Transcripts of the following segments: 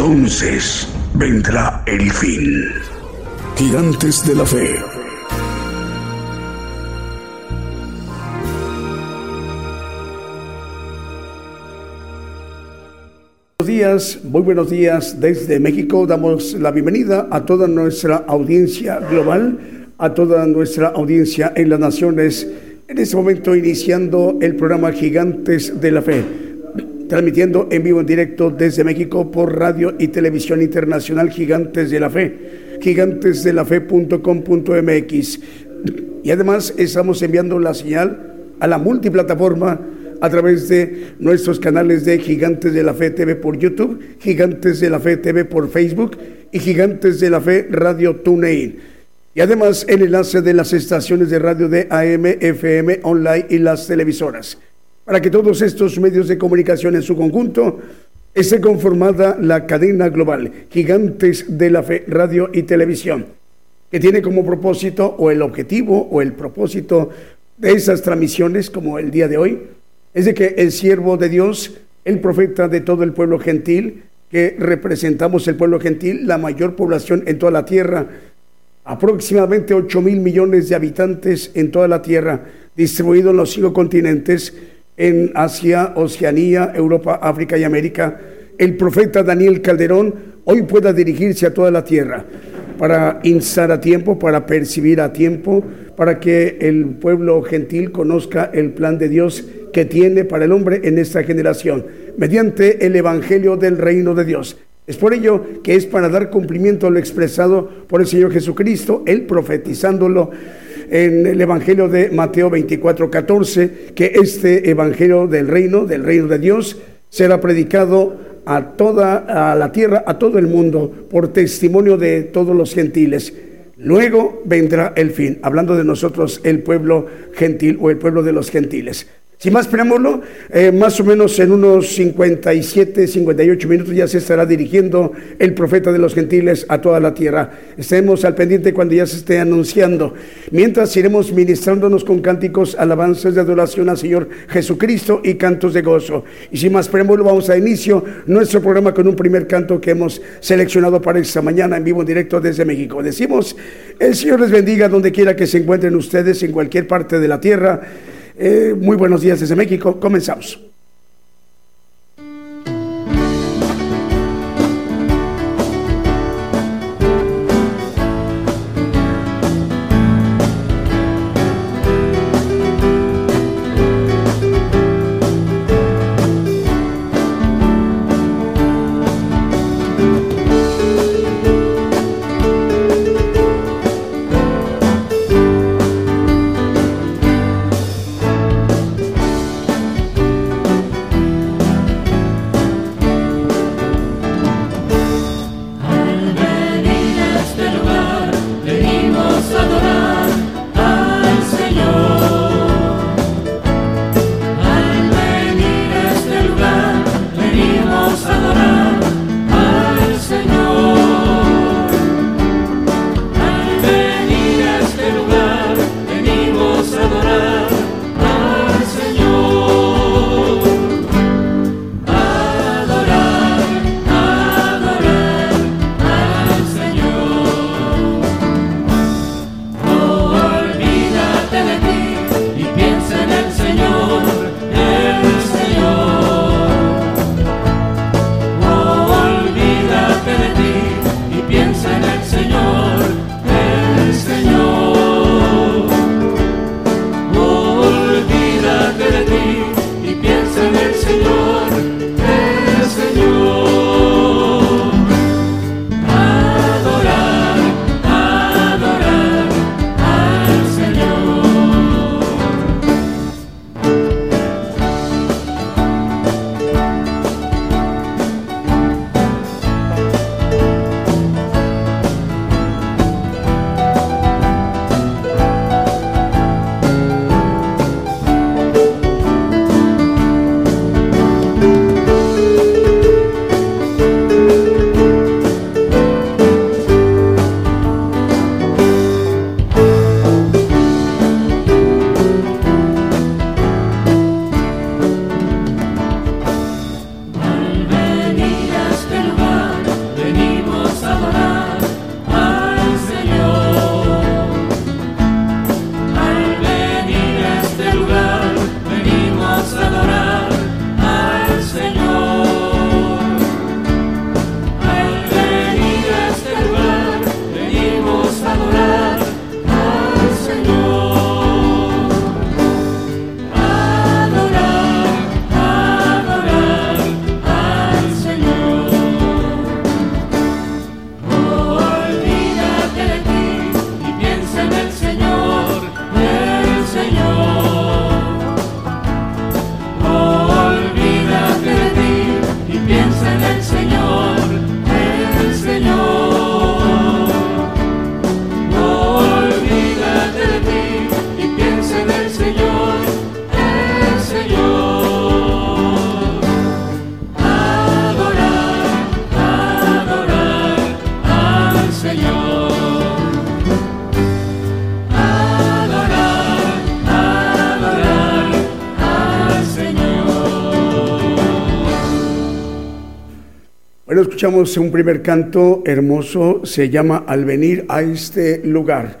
Entonces vendrá el fin. Gigantes de la Fe. Buenos días, muy buenos días desde México. Damos la bienvenida a toda nuestra audiencia global, a toda nuestra audiencia en las naciones. En este momento iniciando el programa Gigantes de la Fe transmitiendo en vivo en directo desde México por radio y televisión internacional Gigantes de la Fe, gigantesdelafe.com.mx. Y además estamos enviando la señal a la multiplataforma a través de nuestros canales de Gigantes de la Fe TV por YouTube, Gigantes de la Fe TV por Facebook y Gigantes de la Fe Radio TuneIn. Y además el enlace de las estaciones de radio de AM, FM, online y las televisoras para que todos estos medios de comunicación en su conjunto esté conformada la cadena global Gigantes de la Fe, Radio y Televisión, que tiene como propósito o el objetivo o el propósito de esas transmisiones como el día de hoy, es de que el siervo de Dios, el profeta de todo el pueblo gentil, que representamos el pueblo gentil, la mayor población en toda la tierra, aproximadamente 8 mil millones de habitantes en toda la tierra, distribuidos en los cinco continentes, en Asia, Oceanía, Europa, África y América, el profeta Daniel Calderón hoy pueda dirigirse a toda la tierra para instar a tiempo, para percibir a tiempo, para que el pueblo gentil conozca el plan de Dios que tiene para el hombre en esta generación, mediante el Evangelio del Reino de Dios. Es por ello que es para dar cumplimiento a lo expresado por el Señor Jesucristo, él profetizándolo en el Evangelio de Mateo 24, 14, que este Evangelio del reino, del reino de Dios, será predicado a toda a la tierra, a todo el mundo, por testimonio de todos los gentiles. Luego vendrá el fin, hablando de nosotros, el pueblo gentil o el pueblo de los gentiles. Sin más preámbulo, eh, más o menos en unos 57, 58 minutos ya se estará dirigiendo el profeta de los gentiles a toda la tierra. Estemos al pendiente cuando ya se esté anunciando. Mientras iremos ministrándonos con cánticos, alabanzas de adoración al Señor Jesucristo y cantos de gozo. Y sin más preámbulo, vamos a inicio nuestro programa con un primer canto que hemos seleccionado para esta mañana en vivo en directo desde México. Decimos, el Señor les bendiga donde quiera que se encuentren ustedes en cualquier parte de la tierra. Eh, muy buenos días desde México. Comenzamos. Escuchamos un primer canto hermoso, se llama Al venir a este lugar.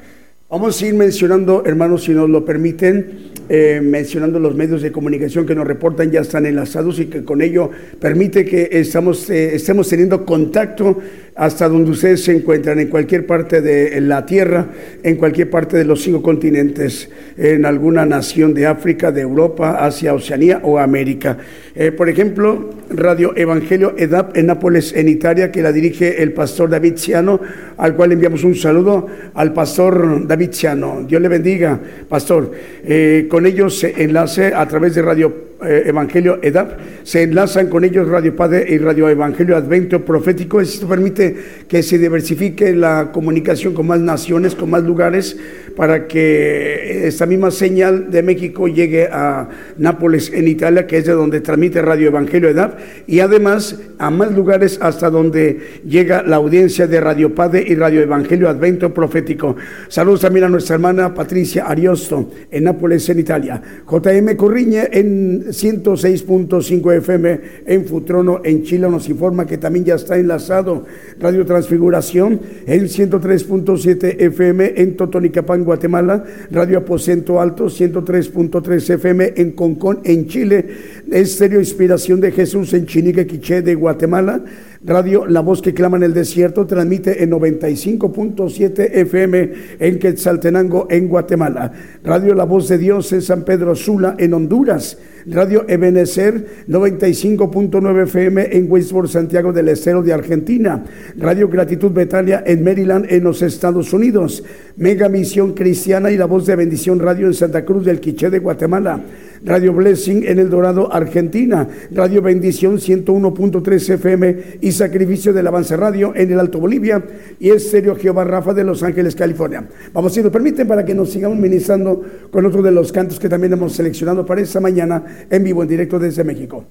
Vamos a ir mencionando, hermanos, si nos lo permiten, eh, mencionando los medios de comunicación que nos reportan ya están enlazados y que con ello permite que estamos, eh, estemos teniendo contacto hasta donde ustedes se encuentran, en cualquier parte de la Tierra, en cualquier parte de los cinco continentes, en alguna nación de África, de Europa, Asia, Oceanía o América. Eh, por ejemplo, Radio Evangelio EDAP en Nápoles, en Italia, que la dirige el pastor David Ciano, al cual enviamos un saludo al pastor David Ciano. Dios le bendiga, pastor. Eh, con ellos se enlace a través de Radio eh, Evangelio EDAP, se enlazan con ellos Radio Padre y Radio Evangelio Advento Profético. Esto permite que se diversifique la comunicación con más naciones, con más lugares, para que esta misma señal de México llegue a Nápoles, en Italia, que es de donde transmite Radio Evangelio EDAP, y además a más lugares hasta donde llega la audiencia de Radio Padre y Radio Evangelio Advento Profético. Saludos también a nuestra hermana Patricia Ariosto, en Nápoles, en Italia. JM Corriñe, en 106.5 FM en Futrono, en Chile, nos informa que también ya está enlazado Radio Transfiguración en 103.7 FM en Totonicapán, Guatemala, Radio Aposento Alto 103.3 FM en Concón, en Chile, Estéreo Inspiración de Jesús en Chinique, Quiché de Guatemala, Radio La Voz que clama en el desierto transmite en 95.7 FM en Quetzaltenango, en Guatemala. Radio La Voz de Dios en San Pedro Sula, en Honduras. Radio Ebenecer 95.9 FM en Westport, Santiago del Estero de Argentina. Radio Gratitud Betalia en Maryland, en los Estados Unidos. Mega Misión Cristiana y La Voz de Bendición Radio en Santa Cruz del Quiché de Guatemala. Radio Blessing en El Dorado, Argentina, Radio Bendición 101.3 FM y Sacrificio del Avance Radio en el Alto Bolivia y Estéreo Jehová Rafa de Los Ángeles, California. Vamos, si nos permiten, para que nos sigamos ministrando con otro de los cantos que también hemos seleccionado para esta mañana en vivo, en directo desde México.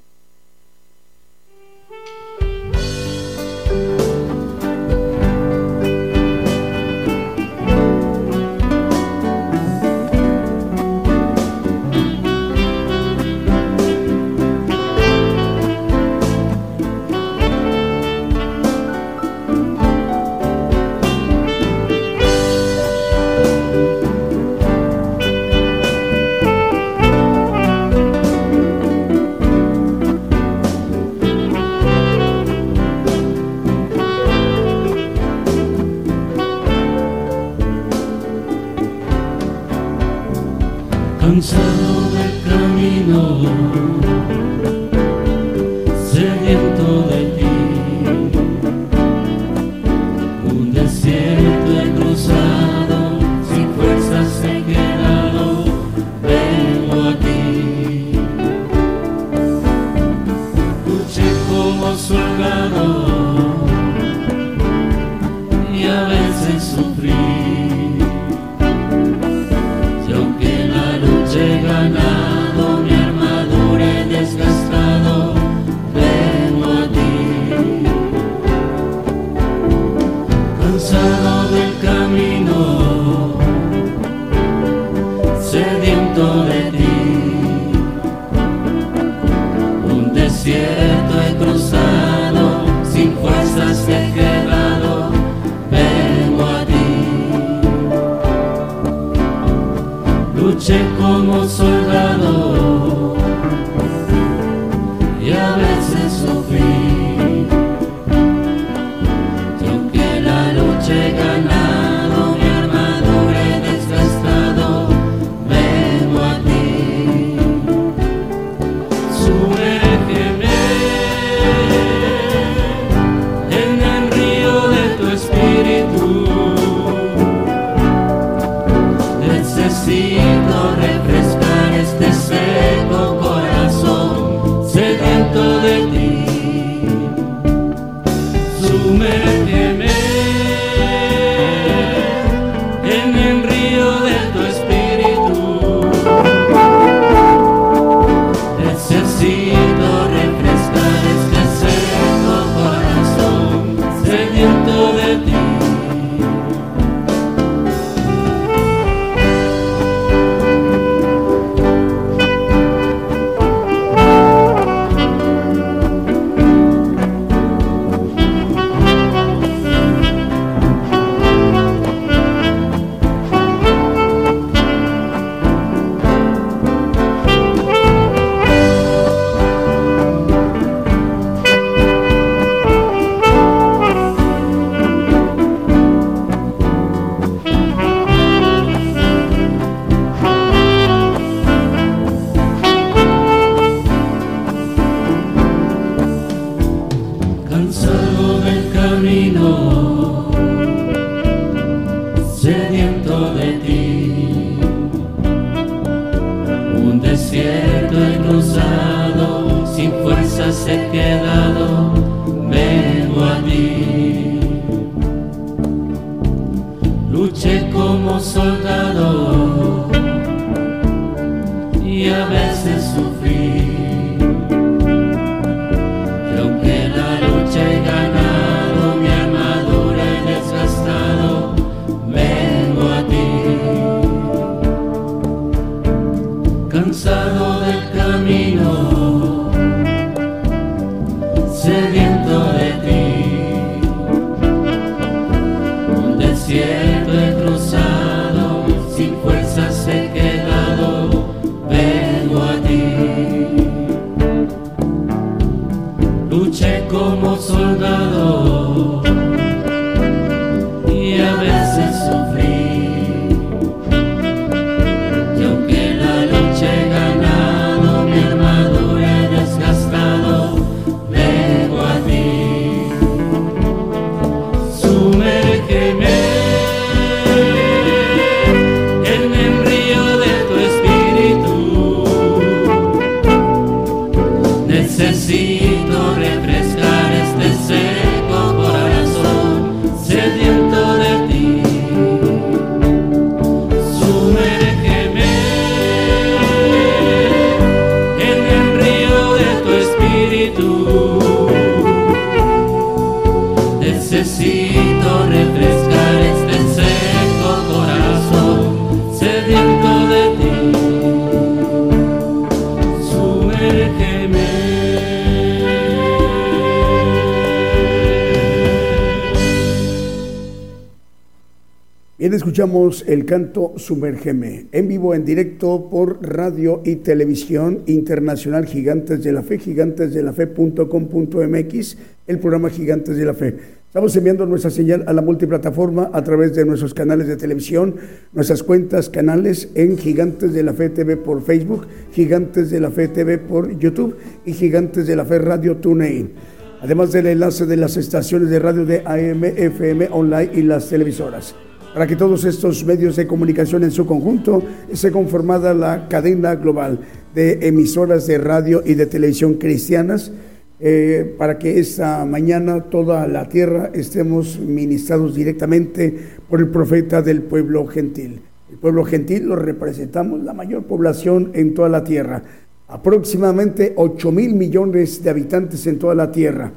Escuchamos el canto Sumérgeme, en vivo, en directo por radio y televisión internacional Gigantes de la Fe, gigantesdelafe.com.mx, el programa Gigantes de la Fe. Estamos enviando nuestra señal a la multiplataforma a través de nuestros canales de televisión, nuestras cuentas, canales en Gigantes de la Fe TV por Facebook, Gigantes de la Fe TV por YouTube y Gigantes de la Fe Radio TuneIn. Además del enlace de las estaciones de radio de AM, FM, online y las televisoras. Para que todos estos medios de comunicación en su conjunto esté conformada la cadena global de emisoras de radio y de televisión cristianas, eh, para que esta mañana toda la tierra estemos ministrados directamente por el profeta del pueblo gentil. El pueblo gentil lo representamos la mayor población en toda la tierra, aproximadamente 8 mil millones de habitantes en toda la tierra.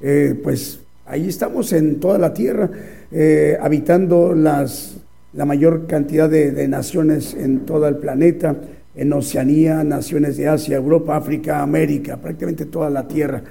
Eh, pues ahí estamos en toda la tierra. Eh, habitando las, la mayor cantidad de, naciones en todo el planeta, en Oceanía, naciones de Asia, Europa, África, América, prácticamente toda la Tierra,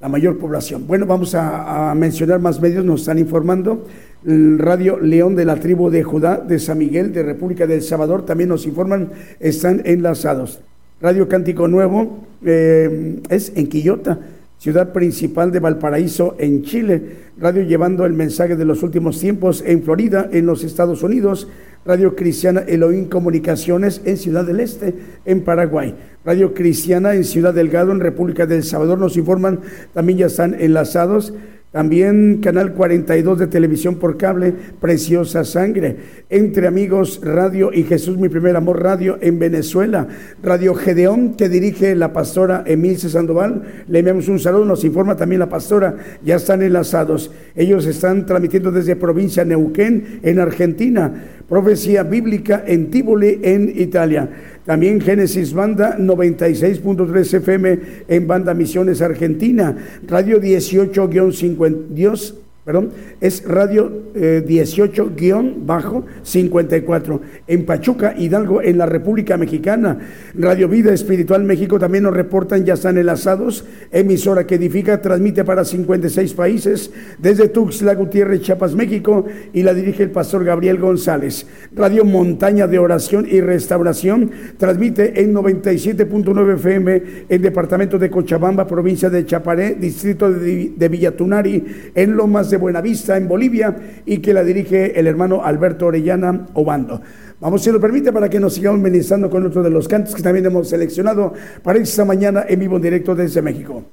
la mayor población. Bueno, vamos a, mencionar más medios, nos están informando. Radio León de la tribu de Judá, de San Miguel, de República del Salvador, también nos informan, están enlazados. Radio Cántico Nuevo eh, es en Quillota, ciudad principal de Valparaíso, en Chile. Radio llevando el mensaje de los últimos tiempos en Florida, en los Estados Unidos. Radio Cristiana Elohim Comunicaciones en Ciudad del Este, en Paraguay. Radio Cristiana en Ciudad Delgado, en República del Salvador. Nos informan, también ya están enlazados. También Canal 42 de televisión por cable, Preciosa Sangre. Entre Amigos Radio y Jesús Mi Primer Amor Radio en Venezuela. Radio Gedeón que dirige la pastora Emilce Sandoval. Le enviamos un saludo, nos informa también la pastora. Ya están enlazados. Ellos están transmitiendo desde provincia Neuquén en Argentina. Profecía Bíblica en Tíboli en Italia. También Génesis Banda 96.3 FM en Banda Misiones Argentina. Radio 18-50 Dios perdón, es radio 18-54 eh, en Pachuca, Hidalgo, en la República Mexicana. Radio Vida Espiritual México también nos reportan, ya están enlazados. Emisora que edifica, transmite para 56 países desde Tuxtla Gutiérrez, Chiapas, México, y la dirige el pastor Gabriel González. Radio Montaña de Oración y Restauración transmite en 97.9 FM en departamento de Cochabamba, provincia de Chaparé, distrito de, de Villatunari, en Lomas de Buenavista, en Bolivia, y que la dirige el hermano Alberto Orellana Obando. Vamos, si lo permite, para que nos sigamos ministrando con otro de los cantos que también hemos seleccionado para esta mañana en vivo en directo desde México.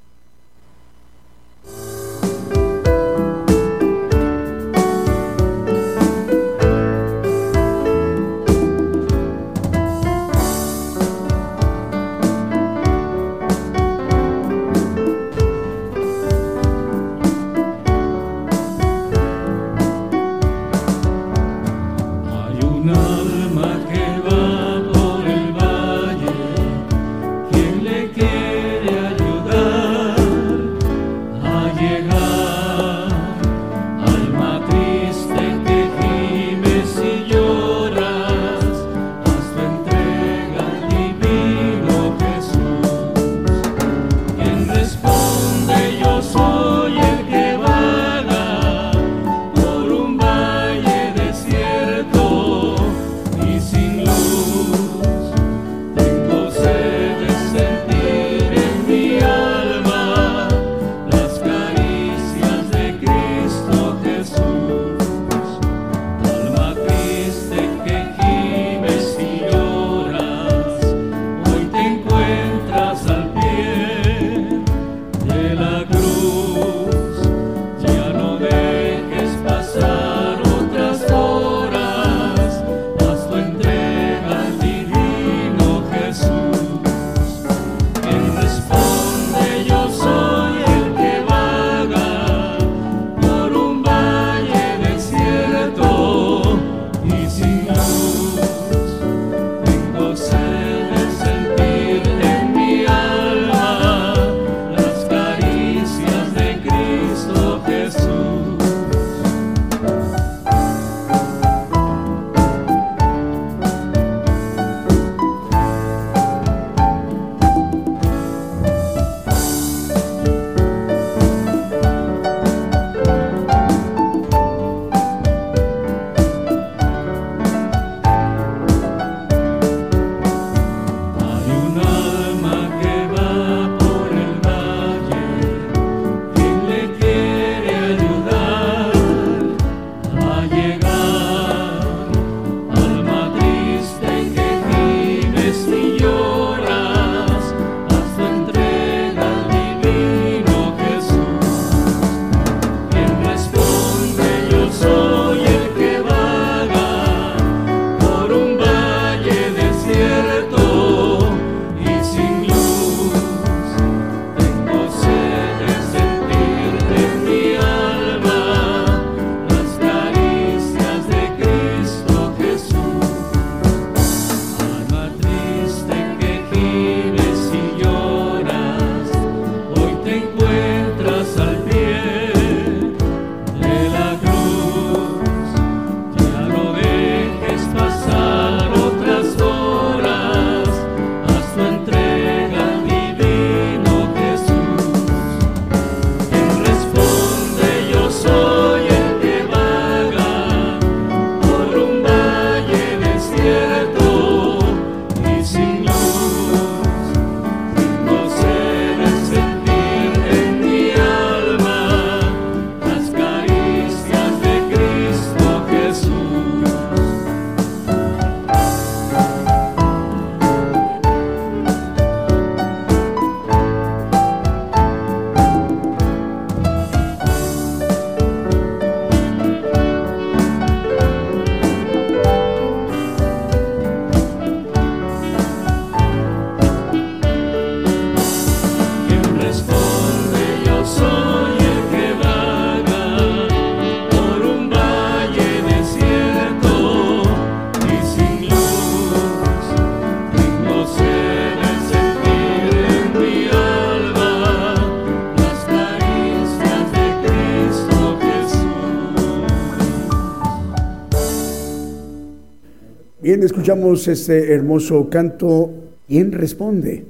Bien, escuchamos este hermoso canto, ¿Quién responde?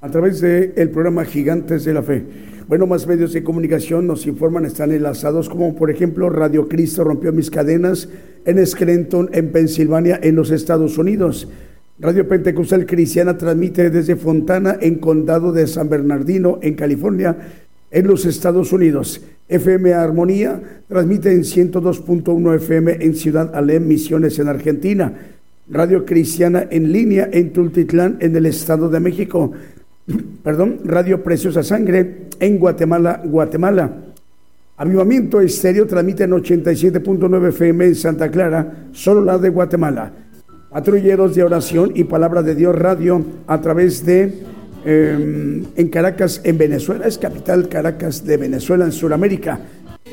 A través del el programa Gigantes de la Fe. Bueno, más medios de comunicación nos informan, están enlazados, como por ejemplo Radio Cristo rompió mis cadenas en Scranton, en Pensilvania, en los Estados Unidos. Radio Pentecostal Cristiana transmite desde Fontana, en Condado de San Bernardino, en California, en los Estados Unidos. FM Armonía transmite en 102.1 FM en Ciudad Alem, Misiones en Argentina. Radio Cristiana en línea en Tultitlán, en el Estado de México. Perdón, Radio Preciosa Sangre en Guatemala, Guatemala. Avivamiento Estéreo transmite en 87.9 FM en Santa Clara, solo la de Guatemala. Patrulleros de Oración y Palabra de Dios Radio a través de em, en Caracas, en Venezuela, es capital Caracas de Venezuela, en Sudamérica.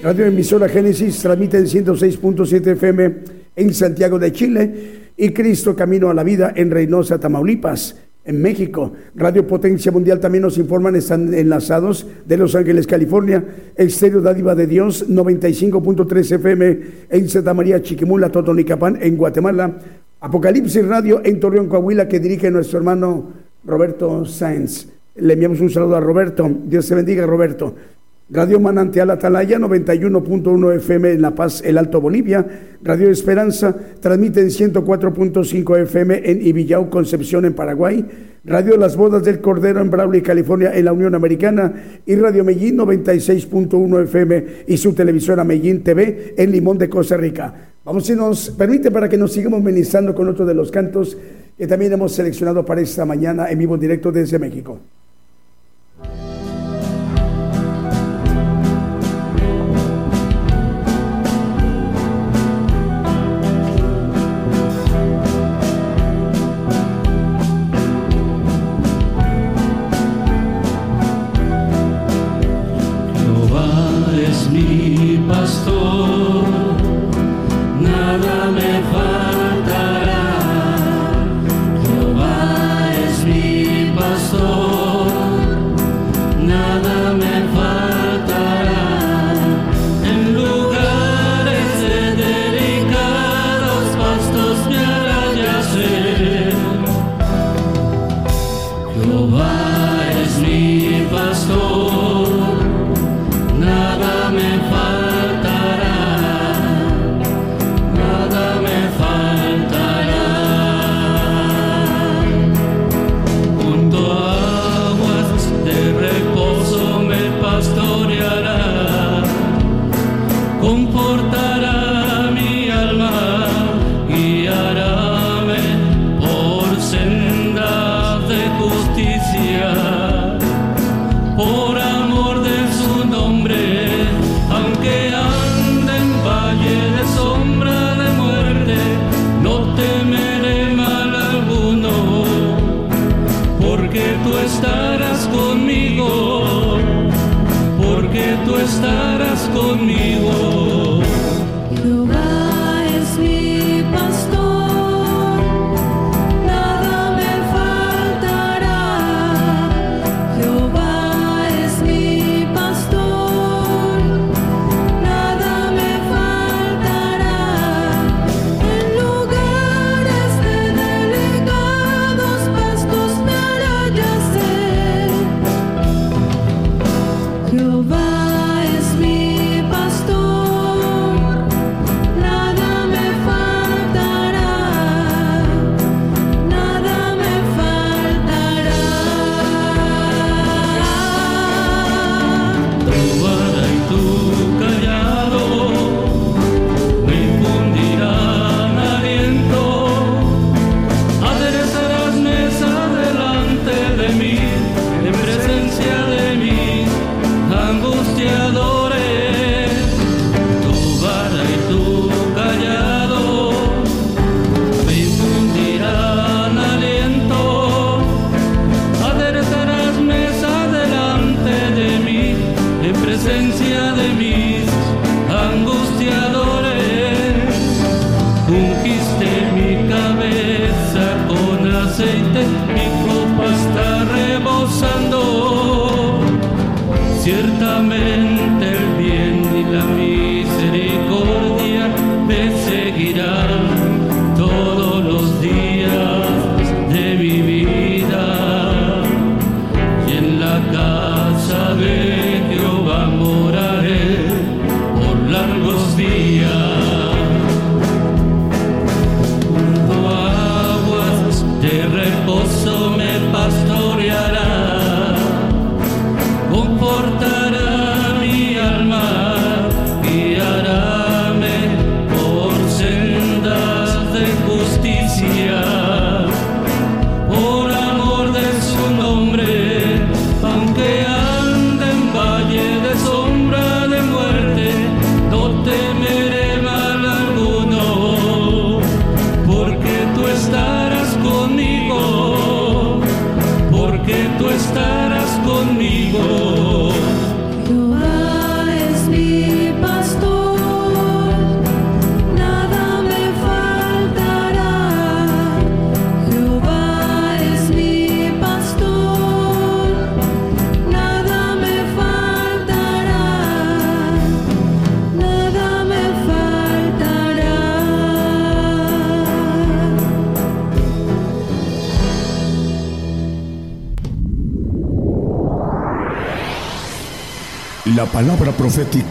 Radio Emisora Génesis transmite en 106.7 FM en Santiago de Chile y Cristo Camino a la Vida en Reynosa, Tamaulipas en México. Radio Potencia Mundial también nos informan, están enlazados de Los Ángeles, California. Estéreo Dádiva de Dios, 95.3 FM en Santa María, Chiquimula, Totonicapán, en Guatemala. Apocalipsis Radio en Torreón, Coahuila, que dirige nuestro hermano Roberto Sáenz. Le enviamos un saludo a Roberto. Dios te bendiga, Roberto. Radio Manantial Atalaya 91.1 FM en La Paz, el Alto Bolivia. Radio Esperanza transmite en 104.5 FM en Ibillau, Concepción, en Paraguay. Radio Las Bodas del Cordero en Brawley, California, en la Unión Americana. Y Radio Medellín 96.1 FM y su televisora Medellín TV en Limón de Costa Rica. Vamos, si nos permite, para que nos sigamos ministrando con otro de los cantos que también hemos seleccionado para esta mañana en vivo directo desde México.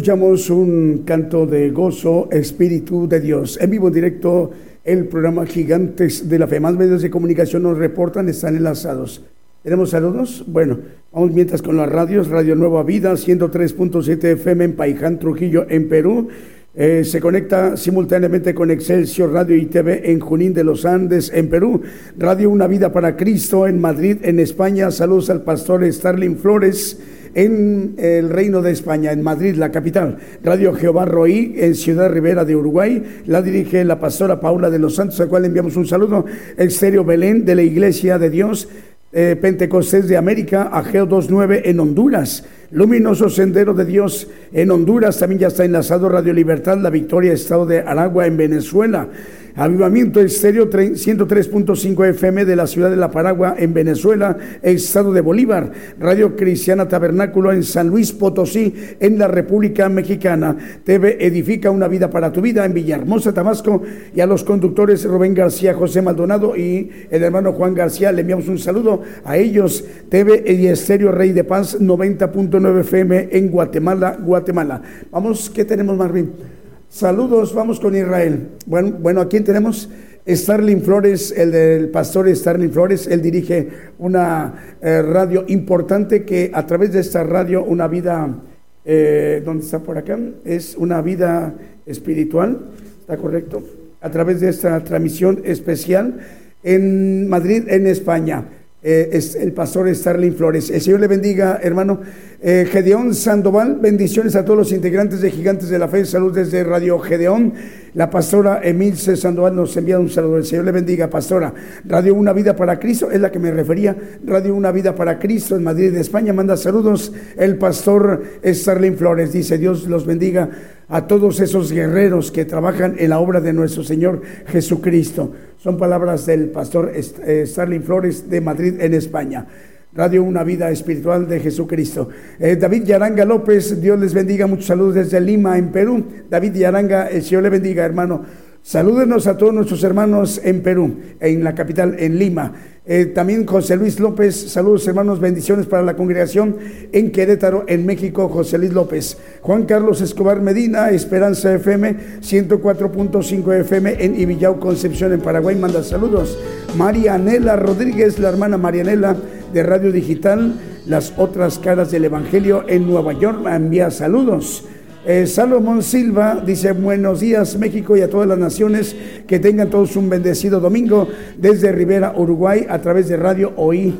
Escuchamos un canto de gozo, Espíritu de Dios. En vivo, en directo, el programa Gigantes de la Fe. Más medios de comunicación nos reportan, están enlazados. ¿Tenemos saludos? Bueno, vamos mientras con las radios. Radio Nueva Vida, 103.7 FM en Paiján, Trujillo, en Perú. Eh, se conecta simultáneamente con Excelsior Radio y TV en Junín de los Andes, en Perú. Radio Una Vida para Cristo en Madrid, en España. Saludos al pastor Starling Flores en el Reino de España, en Madrid, la capital. Radio Jehová Roí, en Ciudad Rivera de Uruguay. La dirige la pastora Paula de los Santos, a la cual enviamos un saludo. Exterior Belén, de la Iglesia de Dios. Eh, Pentecostés de América, Ageo 29 en Honduras. Luminoso Sendero de Dios en Honduras. También ya está enlazado Radio Libertad, La Victoria, Estado de Aragua en Venezuela. Avivamiento Estéreo 103.5 FM de la ciudad de La Paragua en Venezuela, estado de Bolívar. Radio Cristiana Tabernáculo en San Luis Potosí, en la República Mexicana. TV Edifica una vida para tu vida en Villahermosa, Tabasco. Y a los conductores Rubén García, José Maldonado y el hermano Juan García, le enviamos un saludo a ellos. TV y Estéreo Rey de Paz 90.9 FM en Guatemala, Guatemala. Vamos, ¿qué tenemos, Marvin? Saludos, vamos con Israel. Bueno, bueno, aquí tenemos Starling Flores, el del pastor Starling Flores. Él dirige una eh, radio importante que a través de esta radio, una vida, eh, ¿dónde está por acá? Es una vida espiritual, ¿está correcto? A través de esta transmisión especial en Madrid, en España. Eh, es el pastor Starling Flores. El Señor le bendiga, hermano. Eh, Gedeón Sandoval, bendiciones a todos los integrantes de Gigantes de la Fe. Salud desde Radio Gedeón. La pastora Emilce Sandoval nos envía un saludo. El Señor le bendiga, pastora. Radio Una Vida para Cristo, es la que me refería. Radio Una Vida para Cristo en Madrid, España. Manda saludos el pastor Starling Flores. Dice, Dios los bendiga a todos esos guerreros que trabajan en la obra de nuestro Señor Jesucristo. Son palabras del pastor eh, Starling Flores de Madrid, en España. Radio Una Vida Espiritual de Jesucristo. Eh, David Yaranga López, Dios les bendiga. Muchos saludos desde Lima, en Perú. David Yaranga, el Señor le bendiga, hermano. Salúdenos a todos nuestros hermanos en Perú, en la capital, en Lima. Eh, también José Luis López, saludos hermanos, bendiciones para la congregación en Querétaro, en México, José Luis López. Juan Carlos Escobar Medina, Esperanza FM, 104.5 FM en Ibillau, Concepción, en Paraguay, manda saludos. Marianela Rodríguez, la hermana Marianela de Radio Digital, las otras caras del Evangelio en Nueva York, envía saludos. Eh, Salomón Silva dice buenos días México y a todas las naciones que tengan todos un bendecido domingo desde Rivera, Uruguay, a través de Radio OI.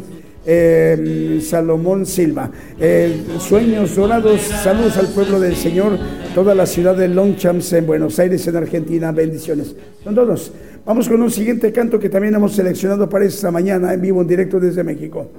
Eh, Salomón Silva. Eh, sueños dorados, saludos al pueblo del Señor, toda la ciudad de Longchamps en Buenos Aires, en Argentina, bendiciones. Son todos. Vamos con un siguiente canto que también hemos seleccionado para esta mañana en vivo, en directo desde México.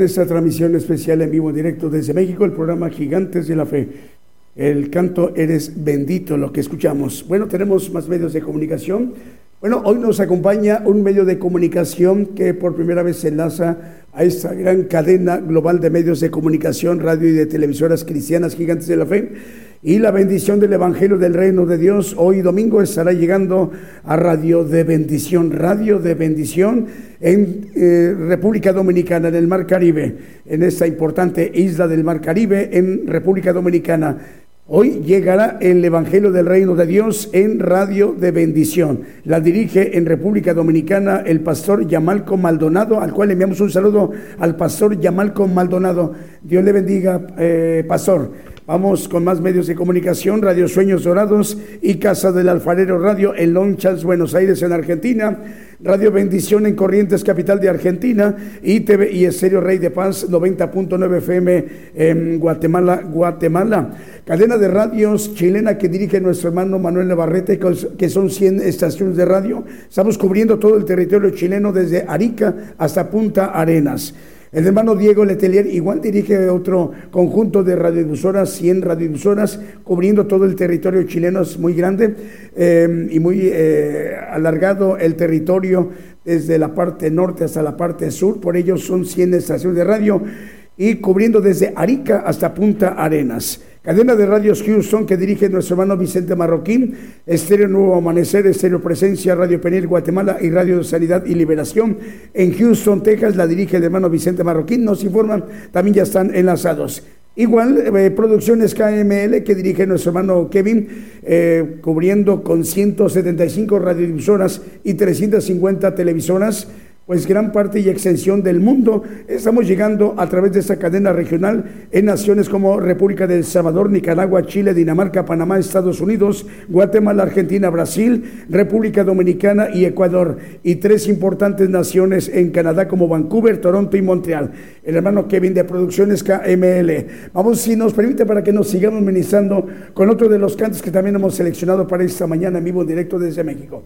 De esta transmisión especial en vivo directo desde México, el programa Gigantes de la Fe. El canto Eres bendito, lo que escuchamos. Bueno, tenemos más medios de comunicación. Bueno, hoy nos acompaña un medio de comunicación que por primera vez se enlaza a esta gran cadena global de medios de comunicación, radio y de televisoras cristianas gigantes de la fe y la bendición del Evangelio del Reino de Dios hoy domingo estará llegando a Radio de Bendición, Radio de Bendición en eh, República Dominicana, en el Mar Caribe, en esta importante isla del Mar Caribe, en República Dominicana. Hoy llegará el Evangelio del Reino de Dios en Radio de Bendición. La dirige en República Dominicana el pastor Yamalco Maldonado, al cual enviamos un saludo al pastor Yamalco Maldonado. Dios le bendiga, eh, pastor. Vamos con más medios de comunicación, Radio Sueños Dorados y Casa del Alfarero Radio en Lonchas, Buenos Aires, en Argentina, Radio Bendición en Corrientes, capital de Argentina, y TV y Estéreo Rey de Paz 90.9 FM en Guatemala, Guatemala. Cadena de radios chilena que dirige nuestro hermano Manuel Navarrete, que son 100 estaciones de radio. Estamos cubriendo todo el territorio chileno desde Arica hasta Punta Arenas. El hermano Diego Letelier igual dirige otro conjunto de radiodifusoras, 100 radiodifusoras, cubriendo todo el territorio chileno, es muy grande eh, y muy eh, alargado el territorio desde la parte norte hasta la parte sur, por ello son 100 estaciones de radio y cubriendo desde Arica hasta Punta Arenas. Cadena de radios Houston que dirige nuestro hermano Vicente Marroquín, Estéreo Nuevo Amanecer, Estéreo Presencia, Radio Penil Guatemala y Radio Sanidad y Liberación. En Houston, Texas, la dirige el hermano Vicente Marroquín. Nos informan, también ya están enlazados. Igual, eh, Producciones KML, que dirige nuestro hermano Kevin, eh, cubriendo con 175 radiodifusoras y 350 televisoras pues gran parte y extensión del mundo. Estamos llegando a través de esta cadena regional en naciones como República del Salvador, Nicaragua, Chile, Dinamarca, Panamá, Estados Unidos, Guatemala, Argentina, Brasil, República Dominicana y Ecuador. Y tres importantes naciones en Canadá como Vancouver, Toronto y Montreal. El hermano Kevin de Producciones KML. Vamos, si nos permite, para que nos sigamos ministrando con otro de los cantos que también hemos seleccionado para esta mañana en vivo directo desde México.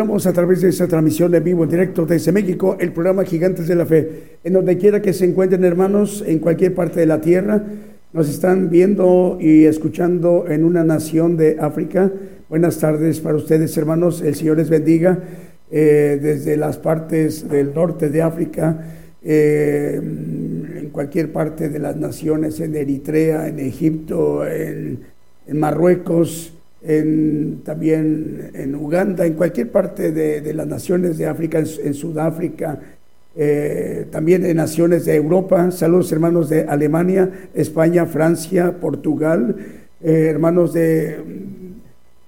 A través de esta transmisión en vivo, en directo desde México, el programa Gigantes de la Fe. En donde quiera que se encuentren, hermanos, en cualquier parte de la tierra, nos están viendo y escuchando en una nación de África. Buenas tardes para ustedes, hermanos. El Señor les bendiga eh, desde las partes del norte de África, eh, en cualquier parte de las naciones, en Eritrea, en Egipto, en, en Marruecos en, también en Uganda, en cualquier parte de, las naciones de África, en, Sudáfrica, eh, también en naciones de Europa. Saludos hermanos de Alemania, España, Francia, Portugal, eh, hermanos de...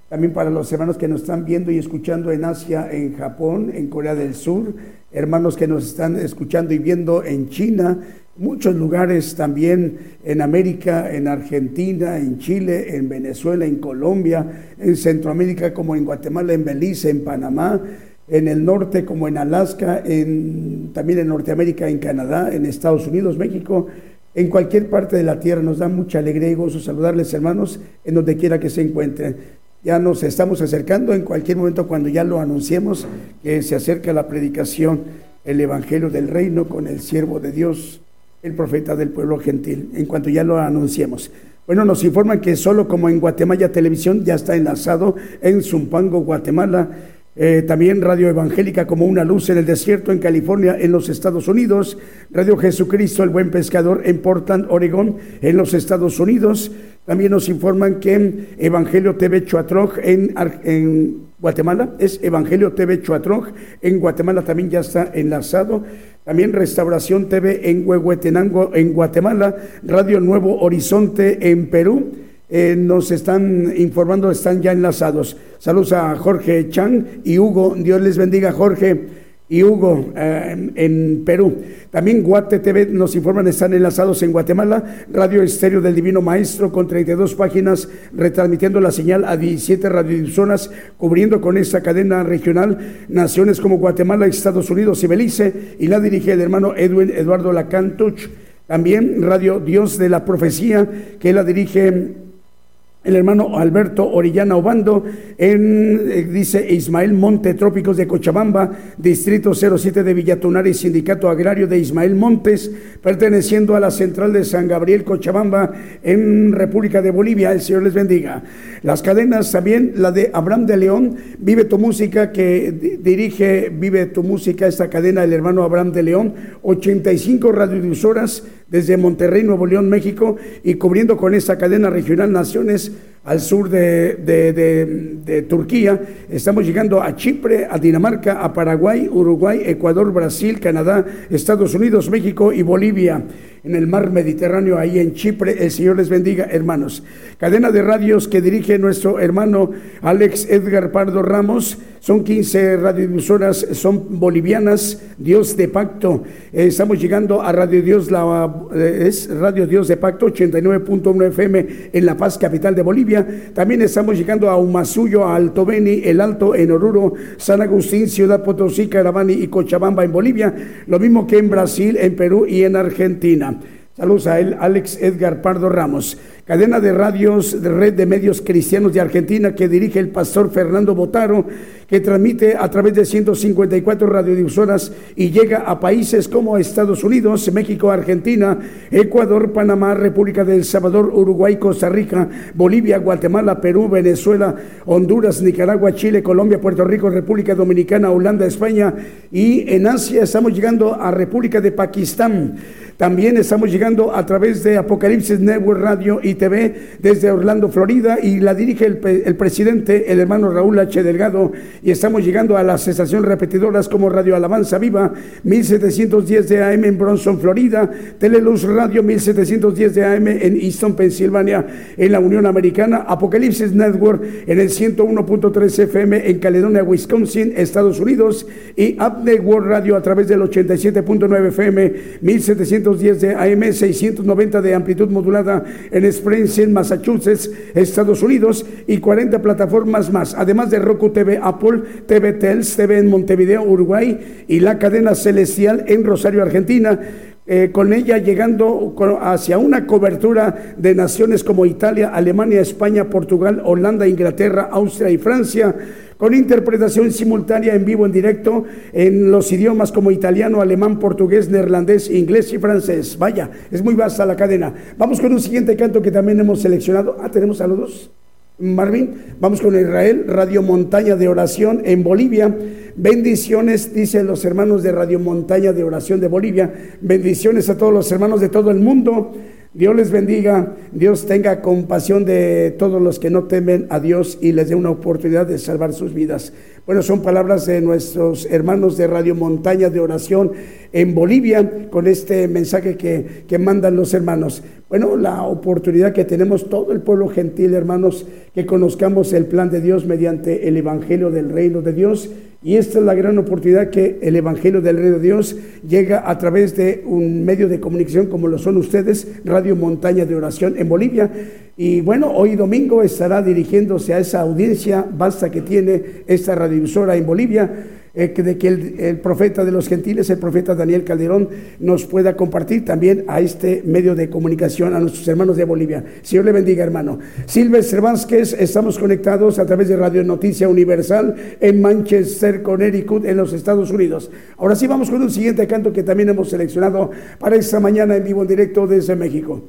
También para los hermanos que nos están viendo y escuchando en Asia, en Japón, en Corea del Sur, hermanos que nos están escuchando y viendo en China, muchos lugares también en América, en Argentina, en Chile, en Venezuela, en Colombia, en Centroamérica como en Guatemala, en Belice, en Panamá, en el norte como en Alaska, en, también en Norteamérica, en Canadá, en Estados Unidos, México, en cualquier parte de la tierra. Nos da mucha alegría y gozo saludarles hermanos en donde quiera que se encuentren. Ya nos estamos acercando en cualquier momento cuando ya lo anunciemos, que se acerca la predicación, el Evangelio del Reino con el siervo de Dios, el profeta del pueblo gentil, en cuanto ya lo anunciemos. Bueno, nos informan que solo como en Guatemala Televisión ya está enlazado en Zumpango, Guatemala, eh, también Radio Evangélica como una luz en el desierto en California, en los Estados Unidos. Radio Jesucristo, el buen pescador en Portland, Oregón, en los Estados Unidos. También nos informan que Evangelio TV Chuatroj en, en Guatemala es Evangelio TV Chuatroj. En Guatemala también ya está enlazado. También Restauración TV en Huehuetenango, en Guatemala. Radio Nuevo Horizonte en Perú. Eh, nos están informando, están ya enlazados. Saludos a Jorge Chang y Hugo. Dios les bendiga, Jorge y Hugo eh, en Perú. También Guate TV nos informan, están enlazados en Guatemala, Radio Estéreo del Divino Maestro con 32 páginas, retransmitiendo la señal a 17 radiodifusoras, cubriendo con esta cadena regional naciones como Guatemala, Estados Unidos y Belice, y la dirige el hermano Edwin Eduardo Lacantuch. También Radio Dios de la Profecía, que la dirige el hermano Alberto Orellana Obando, en, eh, dice Ismael Monte, Trópicos de Cochabamba, Distrito 07 de Villatunar y Sindicato Agrario de Ismael Montes, perteneciendo a la central de San Gabriel Cochabamba en República de Bolivia. El Señor les bendiga. Las cadenas también, la de Abraham de León, Vive tu Música, que dirige Vive tu Música, esta cadena, el hermano Abraham de León, 85 radiodifusoras desde Monterrey, Nuevo León, México, y cubriendo con esta cadena regional naciones al sur de, de, Turquía. Estamos llegando a Chipre, a Dinamarca, a Paraguay, Uruguay, Ecuador, Brasil, Canadá, Estados Unidos, México y Bolivia. En el mar Mediterráneo, ahí en Chipre, el Señor les bendiga, hermanos. Cadena de radios que dirige nuestro hermano Alex Edgar Pardo Ramos Son 15 radiodifusoras, son bolivianas, Dios de Pacto. Eh, estamos llegando a Radio Dios, la, eh, es Radio Dios de Pacto, 89.1 FM en La Paz, capital de Bolivia. También estamos llegando a Humasuyo, a Alto Beni, El Alto en Oruro, San Agustín, Ciudad Potosí, Carabani y Cochabamba en Bolivia. Lo mismo que en Brasil, en Perú y en Argentina. Saludos a él, Alex Edgar Pardo Ramos cadena de radios de red de medios cristianos de Argentina que dirige el pastor Fernando Botaro, que transmite a través de 154 radiodifusoras y llega a países como Estados Unidos, México, Argentina, Ecuador, Panamá, República del Salvador, Uruguay, Costa Rica, Bolivia, Guatemala, Perú, Venezuela, Honduras, Nicaragua, Chile, Colombia, Puerto Rico, República Dominicana, Holanda, España y en Asia estamos llegando a República de Pakistán. También estamos llegando a través de Apocalipsis Network Radio y TV desde Orlando, Florida, y la dirige el, presidente, el hermano Raúl H. Delgado, y estamos llegando a las estaciones repetidoras como Radio Alabanza Viva, 1710 de AM en Bronson, Florida, Teleluz Radio 1710 de AM en Easton, Pensilvania, en la Unión Americana, Apocalipsis Network en el 101.3 FM en Caledonia, Wisconsin, Estados Unidos, y Up Network Radio a través del 87.9 FM, 1710 de AM, 690 de amplitud modulada en Springfield, Massachusetts, Estados Unidos y 40 plataformas más, además de Roku TV, Apple TV, Tels TV en Montevideo, Uruguay y la cadena Celestial en Rosario, Argentina. Eh, con ella llegando hacia una cobertura de naciones como Italia, Alemania, España, Portugal, Holanda, Inglaterra, Austria y Francia, con interpretación simultánea en vivo, en directo, en los idiomas como italiano, alemán, portugués, neerlandés, inglés y francés. Vaya, es muy vasta la cadena. Vamos con un siguiente canto que también hemos seleccionado. Ah, tenemos saludos. Marvin, vamos con Israel, Radio Montaña de Oración en Bolivia. Bendiciones, dicen los hermanos de Radio Montaña de Oración de Bolivia. Bendiciones a todos los hermanos de todo el mundo. Dios les bendiga, Dios tenga compasión de todos los que no temen a Dios y les dé una oportunidad de salvar sus vidas. Bueno, son palabras de nuestros hermanos de Radio Montaña de Oración en Bolivia con este mensaje que, que mandan los hermanos. Bueno, la oportunidad que tenemos todo el pueblo gentil, hermanos, que conozcamos el plan de Dios mediante el Evangelio del Reino de Dios y esta es la gran oportunidad que el Evangelio del Rey de Dios llega a través de un medio de comunicación como lo son ustedes, Radio Montaña de Oración en Bolivia. Y bueno, hoy domingo estará dirigiéndose a esa audiencia vasta que tiene esta radiodifusora en Bolivia eh, de que el, profeta de los gentiles, el profeta Daniel Calderón, nos pueda compartir también a este medio de comunicación, a nuestros hermanos de Bolivia. Señor le bendiga, hermano. Silvestre Vázquez, estamos conectados a través de Radio Noticia Universal en Manchester, Connecticut, en los Estados Unidos. Ahora sí, vamos con un siguiente canto que también hemos seleccionado para esta mañana en vivo en directo desde México.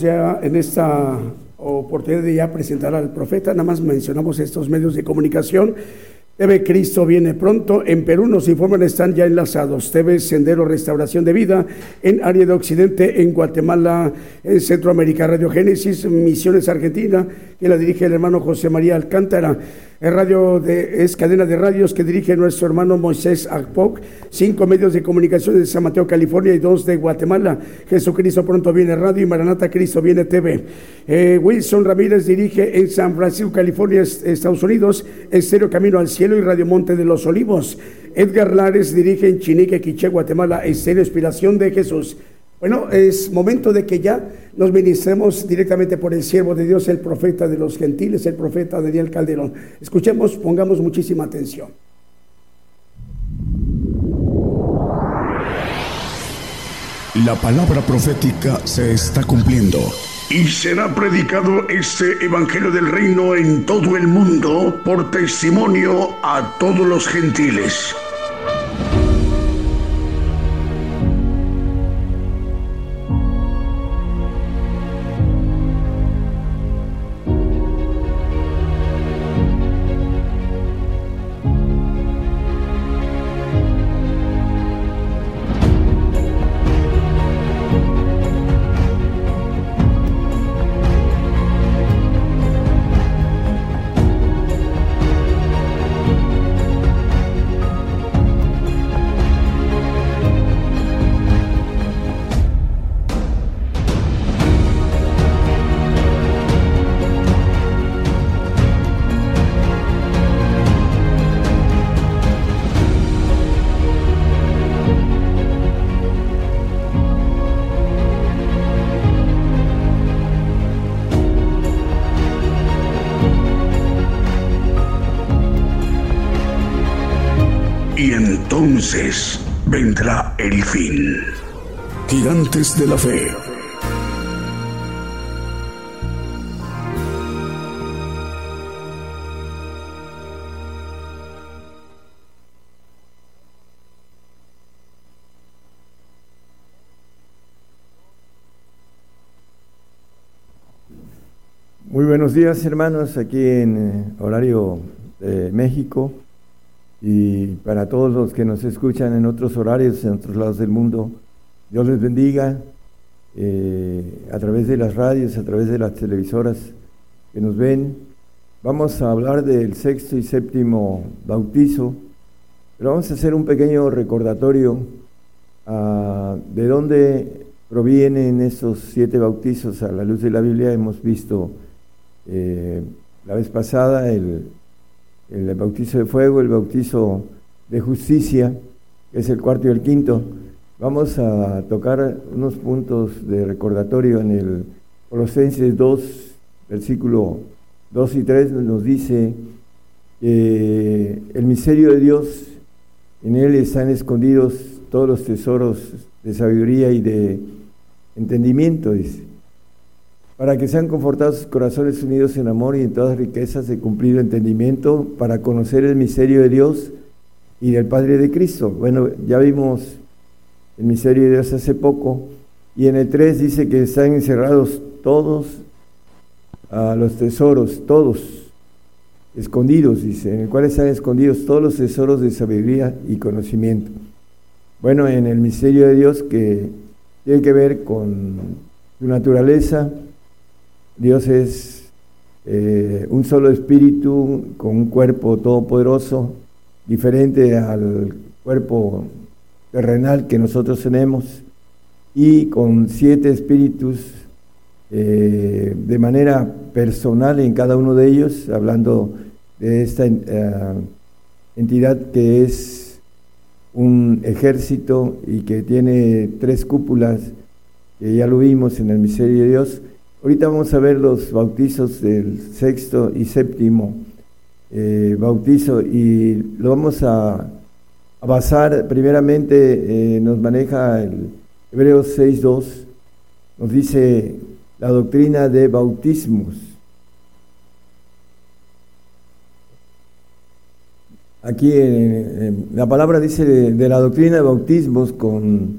Ya en esta oportunidad de ya presentar al profeta, nada más mencionamos estos medios de comunicación. TV Cristo viene pronto. En Perú nos informan, están ya enlazados. TV Sendero Restauración de Vida en área de Occidente, en Guatemala, en Centroamérica, Radio Génesis, Misiones Argentina, que la dirige el hermano José María Alcántara. Es, radio de, cadena de radios que dirige nuestro hermano Moisés Akpok, cinco medios de comunicación de San Mateo, California y dos de Guatemala. Jesucristo pronto viene radio y Maranata Cristo viene TV. Eh, Wilson Ramírez dirige en San Francisco, California, Estados Unidos, Estéreo Camino al Cielo y Radio Monte de los Olivos. Edgar Lares dirige en Chinique, Quiché, Guatemala, Estéreo Inspiración de Jesús. Bueno, es momento de que ya nos ministremos directamente por el siervo de Dios, el profeta de los gentiles, el profeta Daniel Calderón. Escuchemos, pongamos muchísima atención. La palabra profética se está cumpliendo. Y será predicado este Evangelio del Reino en todo el mundo por testimonio a todos los gentiles. Entonces vendrá el fin. Gigantes de la fe. Muy buenos días hermanos, aquí en eh, horario de México y para todos los que nos escuchan en otros horarios, en otros lados del mundo, Dios les bendiga eh, a través de las radios, a través de las televisoras que nos ven. Vamos a hablar del sexto y séptimo bautizo, pero vamos a hacer un pequeño recordatorio ah, de dónde provienen esos siete bautizos a la luz de la Biblia. Hemos visto eh, la vez pasada el el bautizo de fuego, el bautizo de justicia, que es el cuarto y el quinto. Vamos a tocar unos puntos de recordatorio en el Colosenses 2, versículo 2 y 3, nos dice que el misterio de Dios, en él están escondidos todos los tesoros de sabiduría y de entendimiento, dice para que sean confortados sus corazones unidos en amor y en todas riquezas de cumplido entendimiento, para conocer el misterio de Dios y del Padre de Cristo. Bueno, ya vimos el misterio de Dios hace poco, y en el 3 dice que están encerrados todos a los tesoros, todos escondidos, dice, en el cual están escondidos todos los tesoros de sabiduría y conocimiento. Bueno, en el misterio de Dios que tiene que ver con su naturaleza, Dios es eh, un solo espíritu con un cuerpo todopoderoso, diferente al cuerpo terrenal que nosotros tenemos, y con siete espíritus eh, de manera personal en cada uno de ellos, hablando de esta eh, entidad que es un ejército y que tiene tres cúpulas, que ya lo vimos en el misterio de Dios. Ahorita vamos a ver los bautizos del sexto y séptimo eh, bautizo y lo vamos a, basar primeramente, nos maneja el Hebreos 6.2, nos dice la doctrina de bautismos. Aquí en, la palabra dice de, la doctrina de bautismos con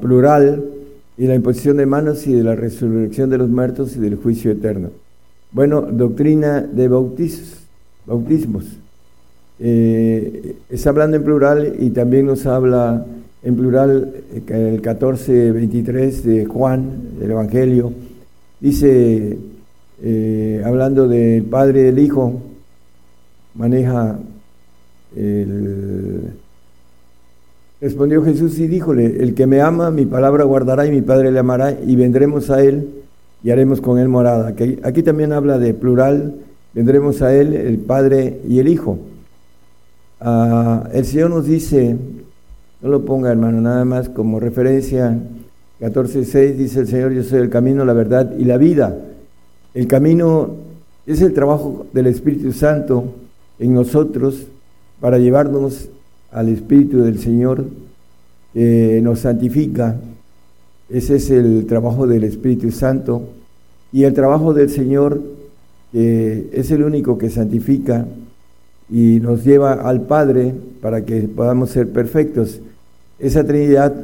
plural y la imposición de manos y de la resurrección de los muertos y del juicio eterno. Bueno, doctrina de bautizos, bautismos. Eh, está hablando en plural y también nos habla en plural eh, el 14-23 de Juan, del Evangelio, dice, eh, hablando del Padre y del Hijo, maneja el... Respondió Jesús y díjole, el que me ama, mi palabra guardará y mi Padre le amará y vendremos a él y haremos con él morada. Aquí, aquí también habla de plural, vendremos a él, el Padre y el Hijo. Ah, el Señor nos dice no lo ponga, hermano, nada más como referencia. 14.6 dice el Señor, yo soy el camino, la verdad y la vida. El camino es el trabajo del Espíritu Santo en nosotros para llevarnos al Espíritu del Señor nos santifica. Ese es el trabajo del Espíritu Santo. Y el trabajo del Señor, que es el único que santifica y nos lleva al Padre para que podamos ser perfectos. Esa Trinidad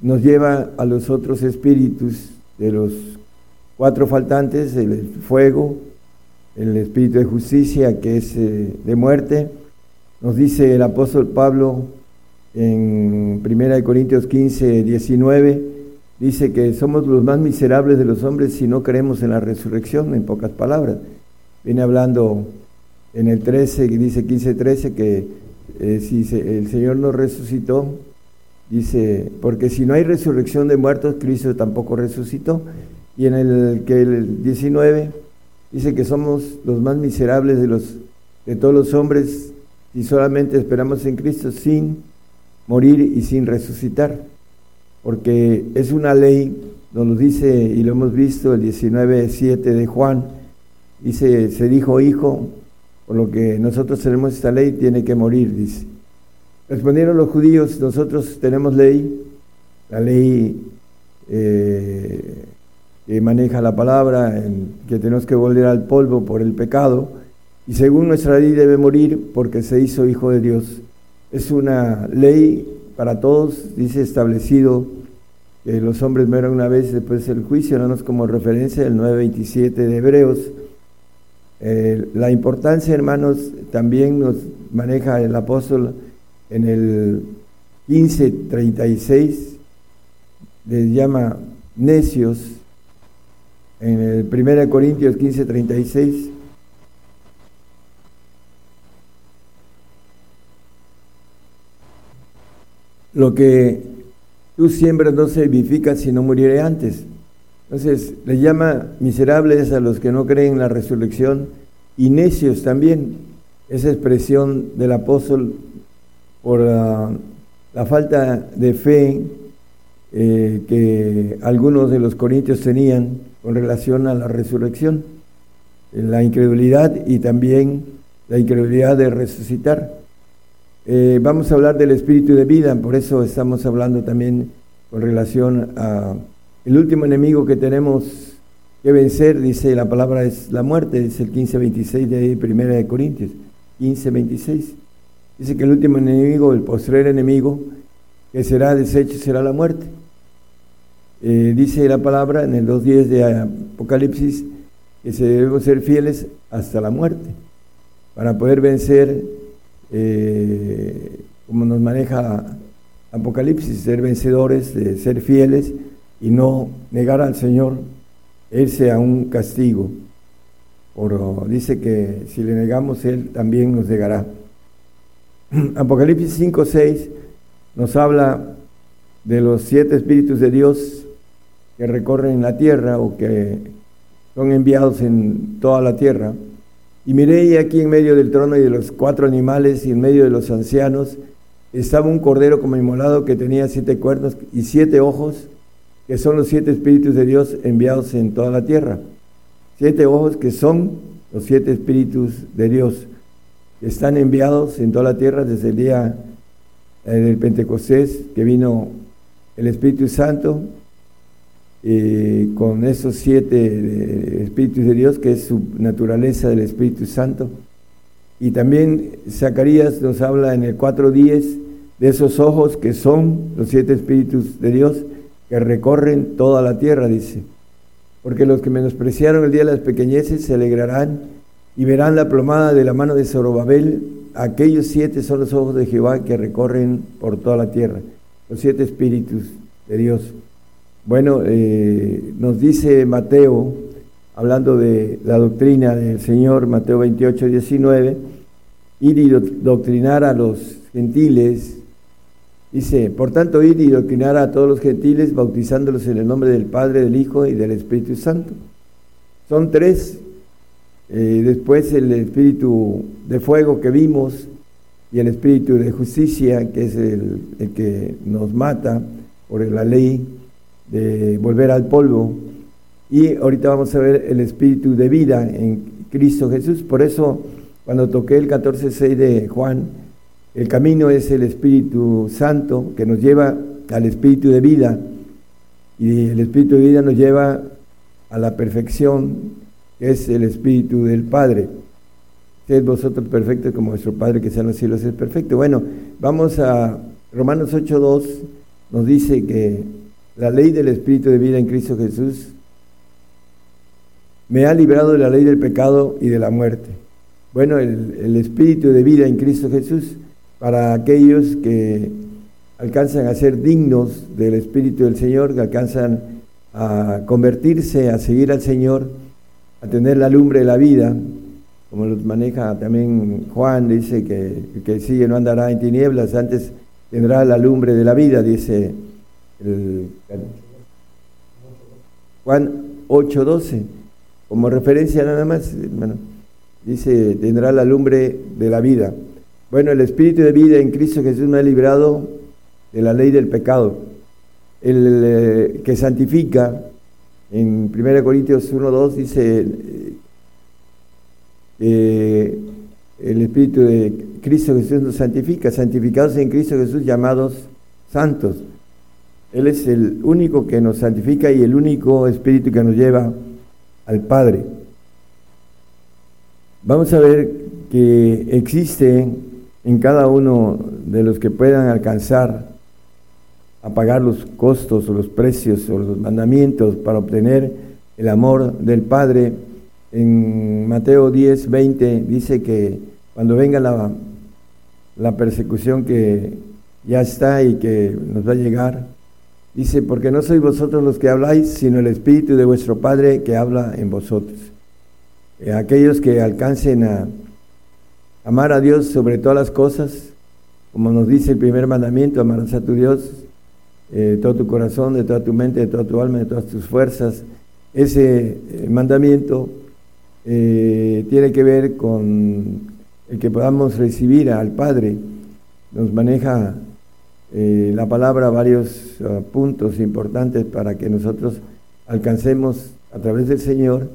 nos lleva a los otros espíritus de los cuatro faltantes, el fuego, el espíritu de justicia que es eh, de muerte. Nos dice el apóstol Pablo en 1 Corintios 15, 19, dice que somos los más miserables de los hombres si no creemos en la resurrección, en pocas palabras. Viene hablando en el 13, que dice 15, 13, que eh, si el Señor nos resucitó, Dice, porque si no hay resurrección de muertos, Cristo tampoco resucitó. Y en el que el 19 dice que somos los más miserables de los de todos los hombres si solamente esperamos en Cristo sin morir y sin resucitar. Porque es una ley, nos lo dice y lo hemos visto el 19.7 de Juan, dice, se dijo hijo, por lo que nosotros tenemos esta ley, tiene que morir, dice. Respondieron los judíos, nosotros tenemos ley, la ley eh, que maneja la palabra, que tenemos que volver al polvo por el pecado, y según nuestra ley debe morir porque se hizo hijo de Dios. Es una ley para todos, dice establecido que los hombres mueran una vez después del juicio, no como referencia el 9.27 de Hebreos. Eh, la importancia, hermanos, también nos maneja el apóstol en el 1536 les llama necios, en el 1 Corintios 1536 lo que tú siembras no se vivifica si no muriere antes. Entonces, le llama miserables a los que no creen en la resurrección y necios también. Esa expresión del apóstol por la, falta de fe eh, que algunos de los corintios tenían con relación a la resurrección, la incredulidad y también la incredulidad de resucitar. Eh, vamos a hablar del espíritu de vida, por eso estamos hablando también con relación a el último enemigo que tenemos que vencer, dice la palabra es la muerte, dice el 15.26 de Primera de Corintios, 15.26. Dice que el último enemigo, el postrer enemigo, que será deshecho, será la muerte. Eh, dice la palabra en el 2.10 de Apocalipsis que se debemos ser fieles hasta la muerte para poder vencer, eh, como nos maneja Apocalipsis, ser vencedores, de ser fieles y no negar al Señor, irse a un castigo. Por, dice que si le negamos, Él también nos negará. Apocalipsis 5, 6 nos habla de los siete espíritus de Dios que recorren la tierra o que son enviados en toda la tierra. Y miré aquí en medio del trono y de los cuatro animales y en medio de los ancianos estaba un cordero como inmolado que tenía siete cuernos y siete ojos, que son los siete espíritus de Dios enviados en toda la tierra. Siete ojos que son los siete espíritus de Dios, que están enviados en toda la tierra desde el día eh, del Pentecostés, que vino el Espíritu Santo eh, con esos siete eh, Espíritus de Dios, que es su naturaleza del Espíritu Santo. Y también Zacarías nos habla en el 4.10 de esos ojos que son los siete Espíritus de Dios que recorren toda la tierra, dice. Porque los que menospreciaron el día de las pequeñeces se alegrarán y verán la plomada de la mano de Zorobabel. Aquellos siete son los ojos de Jehová que recorren por toda la tierra los siete espíritus de Dios. Bueno, eh, nos dice Mateo, hablando de la doctrina del Señor, Mateo 28, 19, ir y doctrinar a los gentiles. Dice, por tanto, ir y doctrinar a todos los gentiles, bautizándolos en el nombre del Padre, del Hijo y del Espíritu Santo. Son tres. Eh, después el Espíritu de fuego que vimos, y el espíritu de justicia, que es el, que nos mata por la ley de volver al polvo. Y ahorita vamos a ver el espíritu de vida en Cristo Jesús. Por eso, cuando toqué el 14.6 de Juan, el camino es el Espíritu Santo que nos lleva al espíritu de vida. Y el espíritu de vida nos lleva a la perfección, que es el espíritu del Padre. Sed vosotros perfectos como vuestro Padre que está en los cielos es perfecto. Bueno, vamos a Romanos 8.2, nos dice que la ley del Espíritu de vida en Cristo Jesús me ha librado de la ley del pecado y de la muerte. Bueno, el, Espíritu de vida en Cristo Jesús para aquellos que alcanzan a ser dignos del Espíritu del Señor, que alcanzan a convertirse, a seguir al Señor, a tener la lumbre de la vida, como los maneja también Juan, dice que el que sigue no andará en tinieblas, antes tendrá la lumbre de la vida, dice el, Juan 8:12, como referencia nada más, dice, tendrá la lumbre de la vida. Bueno, el espíritu de vida en Cristo Jesús me ha librado de la ley del pecado, el eh, que santifica, en 1 Corintios 1:2 dice, eh, el Espíritu de Cristo Jesús nos santifica, santificados en Cristo Jesús llamados santos. Él es el único que nos santifica y el único Espíritu que nos lleva al Padre. Vamos a ver que existe en cada uno de los que puedan alcanzar a pagar los costos o los precios o los mandamientos para obtener el amor del Padre, en Mateo 10, 20 dice que cuando venga la, la persecución que ya está y que nos va a llegar, dice, porque no sois vosotros los que habláis, sino el Espíritu de vuestro Padre que habla en vosotros. Eh, aquellos que alcancen a amar a Dios sobre todas las cosas, como nos dice el primer mandamiento, amarás a tu Dios eh, de todo tu corazón, de toda tu mente, de toda tu alma, de todas tus fuerzas. Ese eh, mandamiento tiene que ver con el que podamos recibir al Padre. Nos maneja eh, la palabra varios ah, puntos importantes para que nosotros alcancemos a través del Señor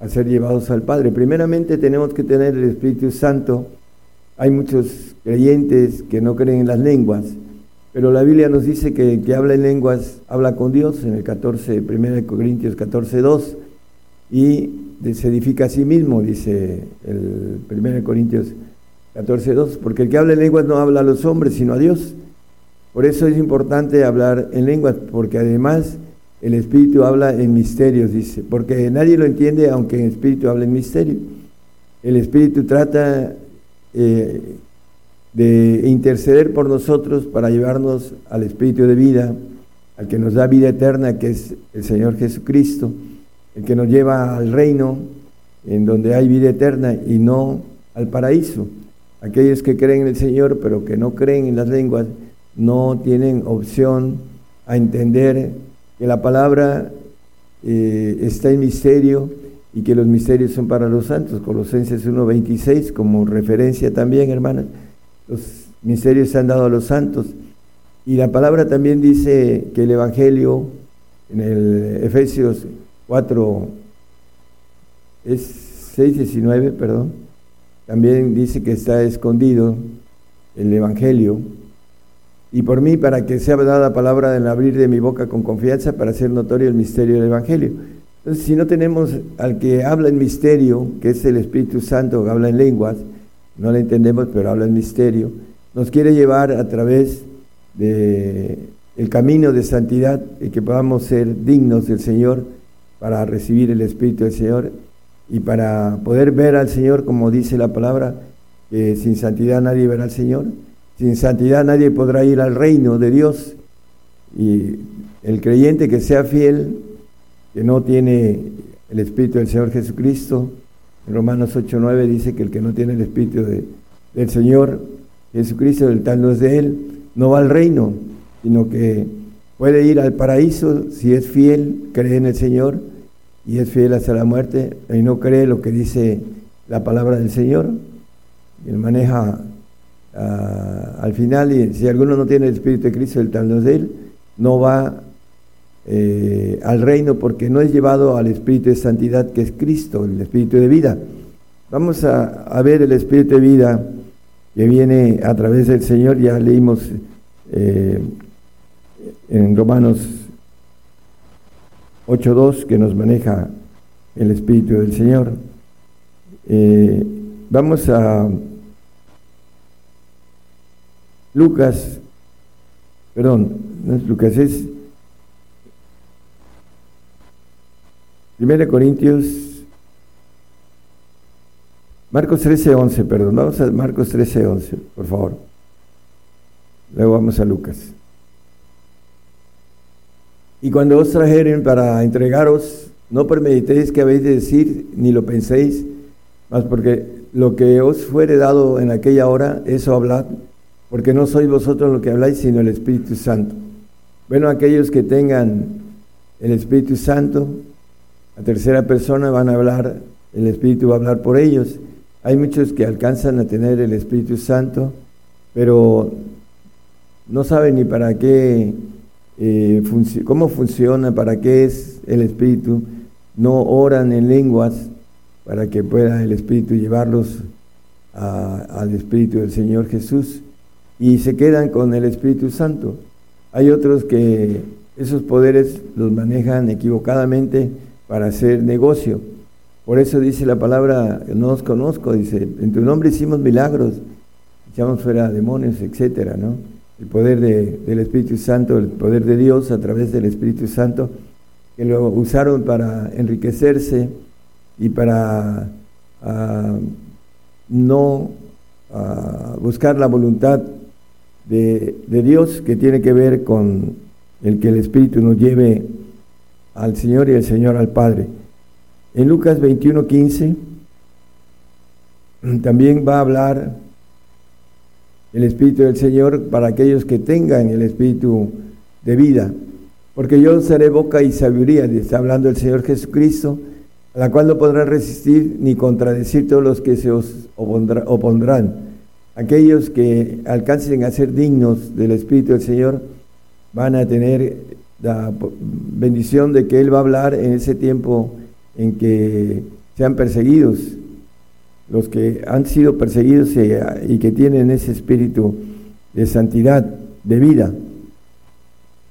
a ser llevados al Padre. Primeramente tenemos que tener el Espíritu Santo. Hay muchos creyentes que no creen en las lenguas, pero la Biblia nos dice que el que habla en lenguas habla con Dios en el 14, 1 Corintios 14, 2. Y se edifica a sí mismo, dice el 1 Corintios 14.2, porque el que habla en lenguas no habla a los hombres, sino a Dios. Por eso es importante hablar en lenguas, porque además el Espíritu habla en misterios, dice, porque nadie lo entiende aunque el Espíritu hable en misterio. El Espíritu trata eh, de interceder por nosotros para llevarnos al Espíritu de vida, al que nos da vida eterna, que es el Señor Jesucristo, el que nos lleva al reino en donde hay vida eterna y no al paraíso. Aquellos que creen en el Señor pero que no creen en las lenguas no tienen opción a entender que la palabra eh, está en misterio y que los misterios son para los santos. Colosenses 1.26 como referencia también, hermanas. Los misterios se han dado a los santos. Y la palabra también dice que el Evangelio en el Efesios 4, es 6.19, perdón, también dice que está escondido el Evangelio. Y por mí, para que sea dada palabra en abrir de mi boca con confianza, para hacer notorio el misterio del Evangelio. Entonces, si no tenemos al que habla en misterio, que es el Espíritu Santo, que habla en lenguas, no le entendemos, pero habla en misterio, nos quiere llevar a través de el camino de santidad y que podamos ser dignos del Señor para recibir el Espíritu del Señor y para poder ver al Señor, como dice la palabra, que sin santidad nadie verá al Señor, sin santidad nadie podrá ir al reino de Dios. Y el creyente que sea fiel que no tiene el Espíritu del Señor Jesucristo. En Romanos 8.9 dice que el que no tiene el Espíritu del Señor Jesucristo, el tal no es de Él, no va al reino, sino que puede ir al paraíso si es fiel, cree en el Señor y es fiel hasta la muerte y no cree lo que dice la palabra del Señor. Él maneja ah, al final, y si alguno no tiene el Espíritu de Cristo, el tal no de Él, no va eh, al reino porque no es llevado al Espíritu de Santidad que es Cristo, el Espíritu de vida. Vamos a, ver el Espíritu de vida que viene a través del Señor, ya leímos eh, en Romanos 8.2 que nos maneja el Espíritu del Señor. Eh, vamos a Lucas, perdón, no es Lucas, es 1 Corintios, Marcos 13, 11, perdón, vamos a Marcos 13, 11, por favor. Luego vamos a Lucas. Y cuando os trajeren para entregaros, no premeditéis que habéis de decir, ni lo penséis, mas porque lo que os fuere dado en aquella hora, eso hablad, porque no sois vosotros lo que habláis, sino el Espíritu Santo. Bueno, aquellos que tengan el Espíritu Santo, la tercera persona van a hablar, el Espíritu va a hablar por ellos. Hay muchos que alcanzan a tener el Espíritu Santo, pero no saben ni para qué, eh, cómo funciona, para qué es el Espíritu. No oran en lenguas para que pueda el Espíritu llevarlos al Espíritu del Señor Jesús y se quedan con el Espíritu Santo. Hay otros que esos poderes los manejan equivocadamente para hacer negocio. Por eso dice la palabra, no os conozco, dice, en tu nombre hicimos milagros, echamos fuera demonios, etcétera, ¿no? El poder del Espíritu Santo, el poder de Dios a través del Espíritu Santo, que lo usaron para enriquecerse y para ah, no ah, buscar la voluntad de, de Dios que tiene que ver con el que el Espíritu nos lleve al Señor y el Señor al Padre. En Lucas 21:15 también va a hablar el Espíritu del Señor para aquellos que tengan el Espíritu de vida. Porque yo seré boca y sabiduría, está hablando el Señor Jesucristo, a la cual no podrán resistir ni contradecir todos los que se os opondrán. Aquellos que alcancen a ser dignos del Espíritu del Señor van a tener la bendición de que Él va a hablar en ese tiempo en que sean perseguidos, los que han sido perseguidos y, que tienen ese espíritu de santidad, de vida.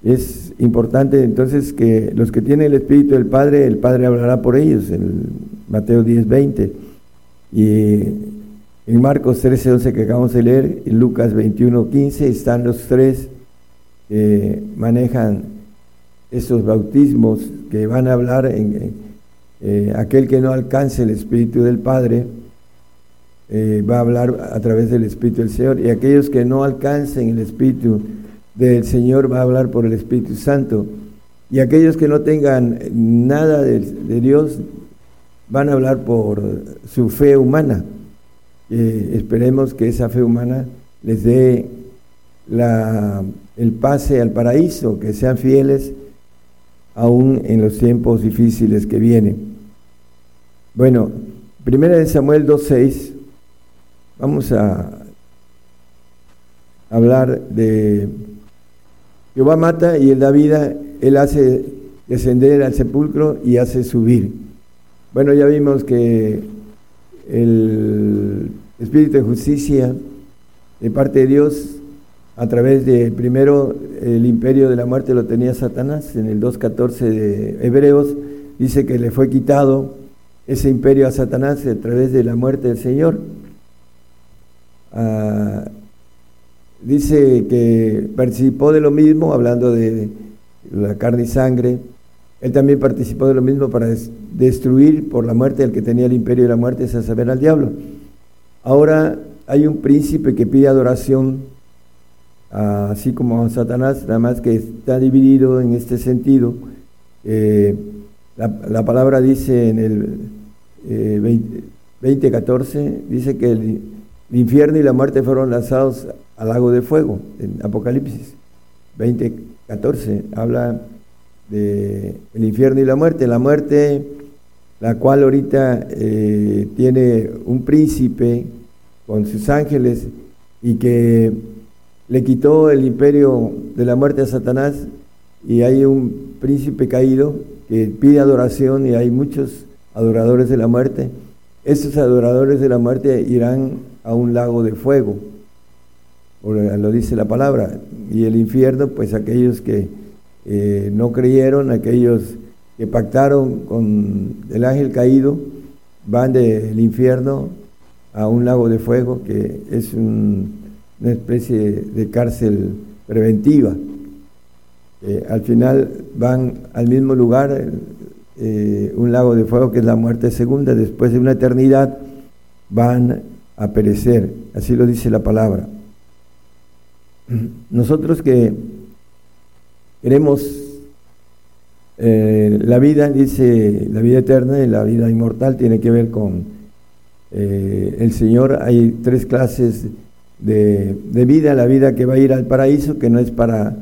Es importante entonces que los que tienen el Espíritu del Padre, el Padre hablará por ellos, en Mateo 10, 20. Y en Marcos 13, 11 que acabamos de leer, en Lucas 21, 15, están los tres que manejan esos bautismos que van a hablar en, eh, aquel que no alcance el Espíritu del Padre, eh, va a hablar a través del Espíritu del Señor. Y aquellos que no alcancen el Espíritu del Señor va a hablar por el Espíritu Santo. Y aquellos que no tengan nada de, Dios van a hablar por su fe humana. Esperemos que esa fe humana les dé la, el pase al paraíso, que sean fieles aún en los tiempos difíciles que vienen. Bueno, primera de Samuel 2.6, vamos a hablar de Jehová mata y él da vida, él hace descender al sepulcro y hace subir. Bueno, ya vimos que el Espíritu de Justicia de parte de Dios, a través de primero el imperio de la muerte lo tenía Satanás, en el 2.14 de Hebreos, dice que le fue quitado ese imperio a Satanás a través de la muerte del Señor. Ah, dice que participó de lo mismo, hablando de la carne y sangre, él también participó de lo mismo para destruir por la muerte al que tenía el imperio de la muerte, es saber al diablo. Ahora hay un príncipe que pide adoración, así como Satanás, nada más que está dividido en este sentido. Eh, la, palabra dice en el eh, 20.14, dice que el, infierno y la muerte fueron lanzados al lago de fuego, en Apocalipsis 20.14, habla de infierno y la muerte. La muerte, la cual ahorita eh, tiene un príncipe, con sus ángeles y que le quitó el imperio de la muerte a Satanás y hay un príncipe caído que pide adoración y hay muchos adoradores de la muerte. Esos adoradores de la muerte irán a un lago de fuego, lo dice la palabra, y el infierno, pues aquellos que eh, no creyeron, aquellos que pactaron con el ángel caído, van del infierno a un lago de fuego que es una especie de cárcel preventiva. Eh, al final van al mismo lugar, eh, un lago de fuego que es la muerte segunda, después de una eternidad van a perecer, así lo dice la palabra. Nosotros que queremos eh, la vida, dice la vida eterna y la vida inmortal tiene que ver con eh, el Señor, hay tres clases de, vida, la vida que va a ir al paraíso, que no es para,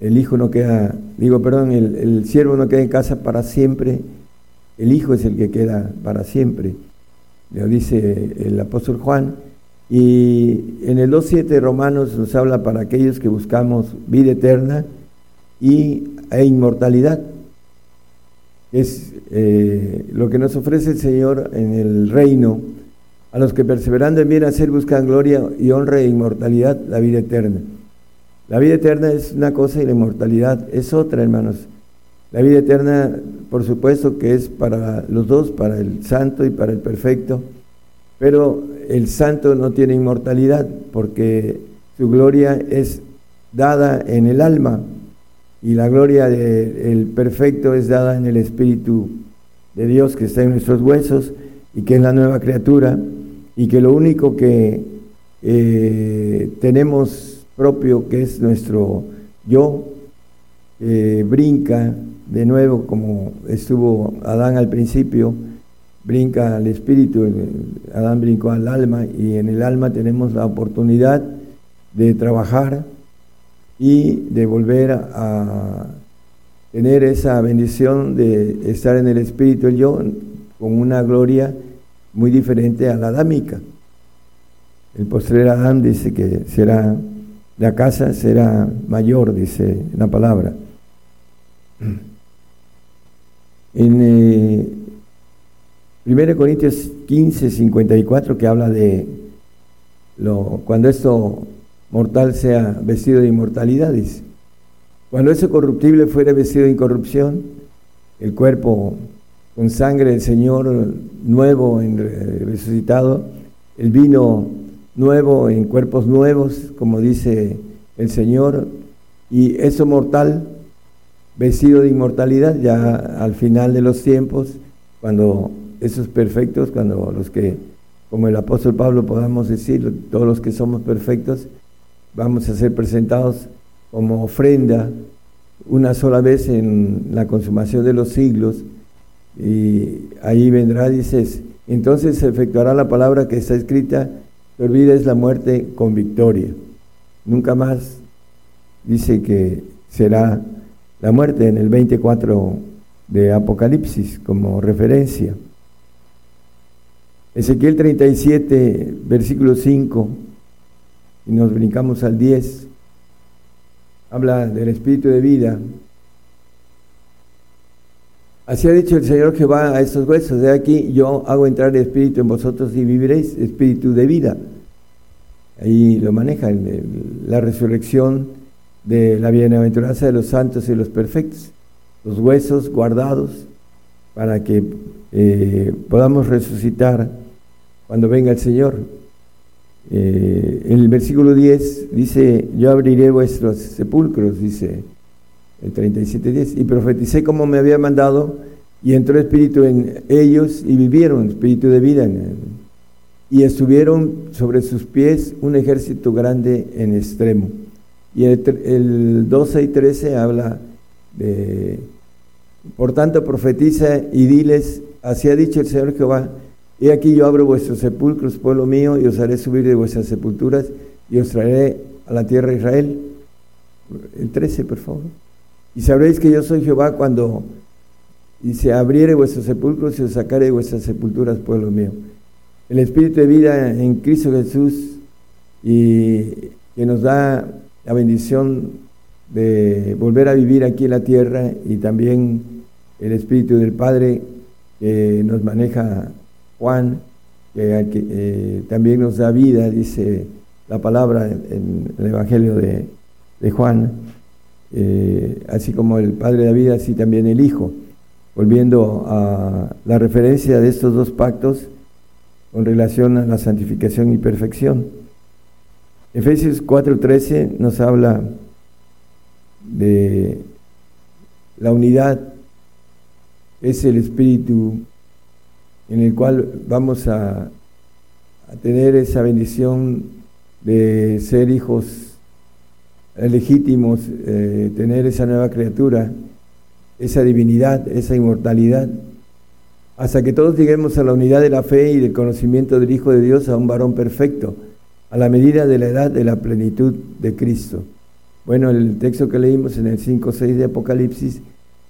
el hijo no queda, digo, perdón, el, el siervo no queda en casa para siempre, el hijo es el que queda para siempre, lo dice el apóstol Juan, y en el 2.7 Romanos nos habla para aquellos que buscamos vida eterna y, e inmortalidad es eh, lo que nos ofrece el Señor en el reino, a los que perseverando en bien hacer buscan gloria y honra e inmortalidad, la vida eterna. La vida eterna es una cosa y la inmortalidad es otra, hermanos. La vida eterna, por supuesto que es para los dos, para el santo y para el perfecto, pero el santo no tiene inmortalidad porque su gloria es dada en el alma y la gloria del perfecto es dada en el Espíritu de Dios que está en nuestros huesos y que es la nueva criatura y que lo único que eh, tenemos propio que es nuestro yo eh, brinca de nuevo como estuvo Adán al principio brinca al espíritu Adán brincó al alma y en el alma tenemos la oportunidad de trabajar y de volver a tener esa bendición de estar en el Espíritu el yo con una gloria muy diferente a la adámica. El postrer Adán dice que será, la casa será mayor, dice la palabra. En eh, 1 Corintios 15, 54, que habla de lo, cuando esto mortal sea vestido de inmortalidad, dice. Cuando ese corruptible fuera vestido de incorrupción, el cuerpo con sangre del Señor nuevo, en, resucitado, el vino nuevo en cuerpos nuevos, como dice el Señor, y eso mortal, vestido de inmortalidad, ya al final de los tiempos, cuando esos perfectos, cuando los que como el apóstol Pablo podamos decir, todos los que somos perfectos, vamos a ser presentados como ofrenda una sola vez en la consumación de los siglos. Y ahí vendrá, dices, entonces se efectuará la palabra que está escrita, te olvides la muerte con victoria. Nunca más dice que será la muerte en el 24 de Apocalipsis como referencia. Ezequiel 37, versículo 5, y nos brincamos al 10, habla del espíritu de vida. Así ha dicho el Señor Jehová a estos huesos, de aquí yo hago entrar el espíritu en vosotros y viviréis, espíritu de vida. Ahí lo maneja la resurrección de la bienaventuranza de los santos y los perfectos, los huesos guardados para que eh, podamos resucitar cuando venga el Señor. Eh, el versículo 10 dice, yo abriré vuestros sepulcros, dice el 37.10, y profeticé como me había mandado, y entró espíritu en ellos, y vivieron, espíritu de vida y estuvieron sobre sus pies un ejército grande en extremo. Y el, el 12 y 13 habla de, por tanto profetiza y diles, así ha dicho el Señor Jehová, he aquí yo abro vuestros sepulcros, pueblo mío, y os haré subir de vuestras sepulturas, y os traeré a la tierra de Israel. El 13, por favor. Y sabréis que yo soy Jehová cuando se abriere vuestros sepulcros y os sacaré de vuestras sepulturas, pueblo mío. El Espíritu de vida en Cristo Jesús y que nos da la bendición de volver a vivir aquí en la tierra y también el Espíritu del Padre que nos maneja Juan, que, eh, también nos da vida, dice la palabra en, el Evangelio de, Juan, eh, así como el Padre da vida, así también el Hijo. Volviendo a la referencia de estos dos pactos con relación a la santificación y perfección. Efesios 4:13 nos habla de la unidad, es el espíritu en el cual vamos a, tener esa bendición de ser hijos legítimos, eh, tener esa nueva criatura, esa divinidad, esa inmortalidad, hasta que todos lleguemos a la unidad de la fe y del conocimiento del Hijo de Dios, a un varón perfecto, a la medida de la edad de la plenitud de Cristo. Bueno, el texto que leímos en el 5.6 de Apocalipsis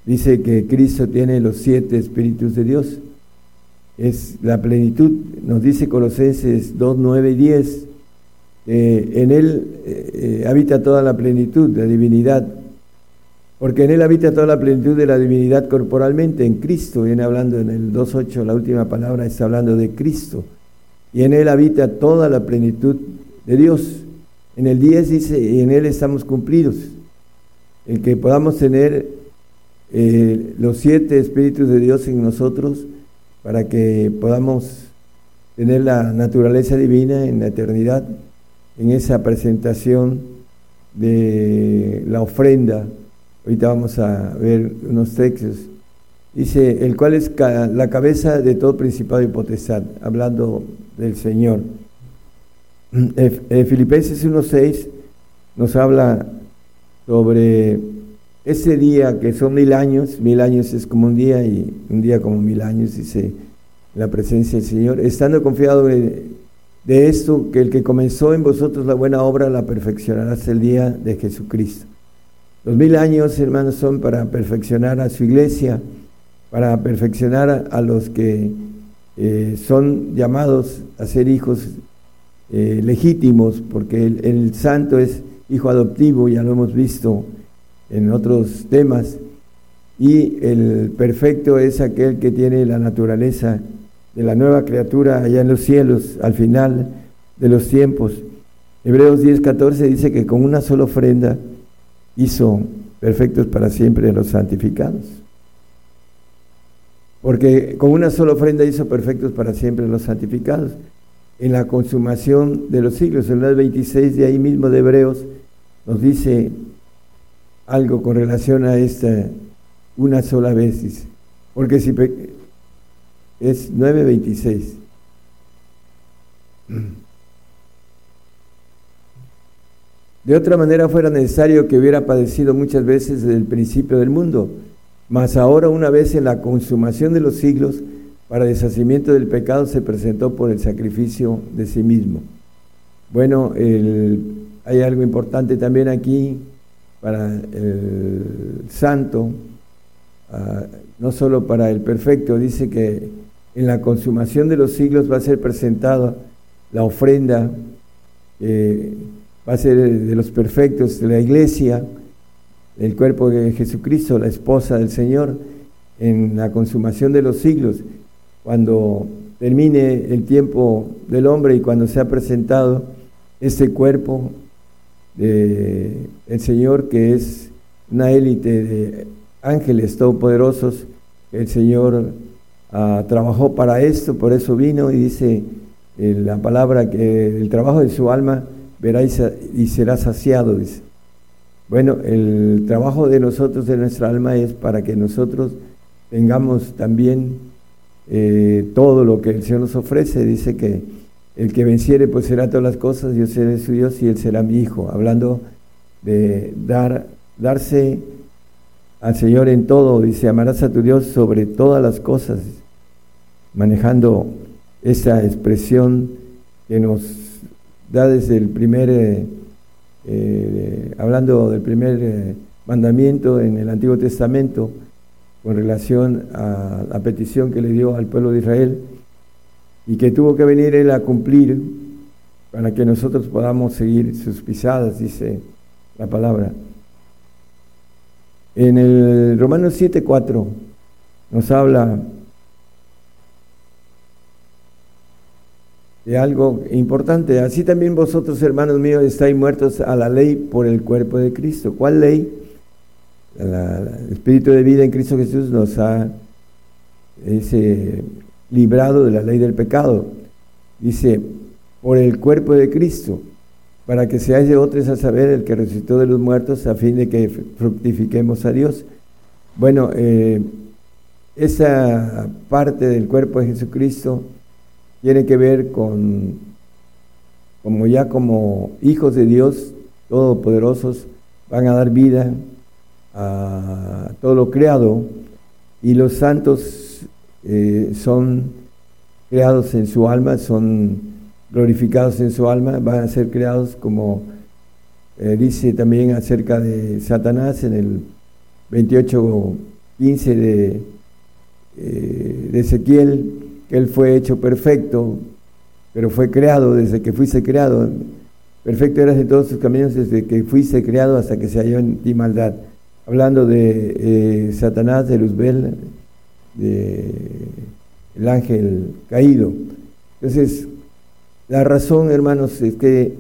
dice que Cristo tiene los siete espíritus de Dios. Es la plenitud, nos dice Colosenses 2, 9 y 10. en Él eh, eh, habita toda la plenitud, la divinidad, porque en Él habita toda la plenitud de la divinidad corporalmente, en Cristo, viene hablando en el 2.8, la última palabra está hablando de Cristo y en Él habita toda la plenitud de Dios. En el 10 dice, y en Él estamos cumplidos. El que podamos tener eh, los siete espíritus de Dios en nosotros para que podamos tener la naturaleza divina en la eternidad, en esa presentación de la ofrenda. Ahorita vamos a ver unos textos. Dice, el cual es la cabeza de todo principado y potestad, hablando del Señor. Filipenses 1.6 nos habla sobre ese día que son mil años, mil años es como un día y un día como mil años, dice la presencia del Señor, estando confiado de, esto, que el que comenzó en vosotros la buena obra la perfeccionará hasta el día de Jesucristo. Los mil años, hermanos, son para perfeccionar a su iglesia, para perfeccionar a los que eh, son llamados a ser hijos eh, legítimos, porque el, santo es hijo adoptivo, ya lo hemos visto en otros temas, y el perfecto es aquel que tiene la naturaleza de la nueva criatura allá en los cielos, al final de los tiempos. Hebreos 10, 14 dice que con una sola ofrenda hizo perfectos para siempre a los santificados. Porque con una sola ofrenda hizo perfectos para siempre los santificados. En la consumación de los siglos, en el 26 de ahí mismo de Hebreos, nos dice algo con relación a esta una sola vez. Porque si es 9.26. De otra manera fuera necesario que hubiera padecido muchas veces desde el principio del mundo, mas ahora una vez en la consumación de los siglos, para deshacimiento del pecado se presentó por el sacrificio de sí mismo. Bueno, hay algo importante también aquí para el santo, ah, no solo para el perfecto, dice que en la consumación de los siglos va a ser presentada la ofrenda, va a ser de los perfectos de la iglesia, el cuerpo de Jesucristo, la esposa del Señor, en la consumación de los siglos cuando termine el tiempo del hombre y cuando se ha presentado este cuerpo del Señor que es una élite de ángeles todopoderosos, el Señor ah, trabajó para esto, por eso vino y dice eh, la palabra que el trabajo de su alma verá y, será saciado, dice. Bueno, el trabajo de nosotros, de nuestra alma, es para que nosotros tengamos también eh, todo lo que el Señor nos ofrece. Dice que el que venciere pues será todas las cosas, yo seré su Dios y él será mi hijo. Hablando de dar, darse al Señor en todo, dice, amarás a tu Dios sobre todas las cosas, manejando esa expresión que nos da desde el primer, eh, eh, hablando del primer mandamiento en el Antiguo Testamento, con relación a la petición que le dio al pueblo de Israel y que tuvo que venir él a cumplir para que nosotros podamos seguir sus pisadas, dice la palabra. En el Romanos 7:4 nos habla de algo importante. Así también vosotros, hermanos míos, estáis muertos a la ley por el cuerpo de Cristo. ¿Cuál ley? el Espíritu de vida en Cristo Jesús nos ha librado de la ley del pecado. Dice, por el cuerpo de Cristo, para que seáis de otros a saber el que resucitó de los muertos, a fin de que fructifiquemos a Dios. Bueno, eh, esa parte del cuerpo de Jesucristo tiene que ver con, como ya como hijos de Dios, todopoderosos, van a dar vida a todo lo creado y los santos eh, son creados en su alma, son glorificados en su alma, van a ser creados como eh, dice también acerca de Satanás en el 28.15 de, eh, de Ezequiel, que él fue hecho perfecto, pero fue creado desde que fuiste creado. Perfecto eras en todos tus caminos desde que fuiste creado hasta que se halló en ti maldad hablando de Satanás, de Luzbel, de el ángel caído. Entonces, la razón, hermanos, es que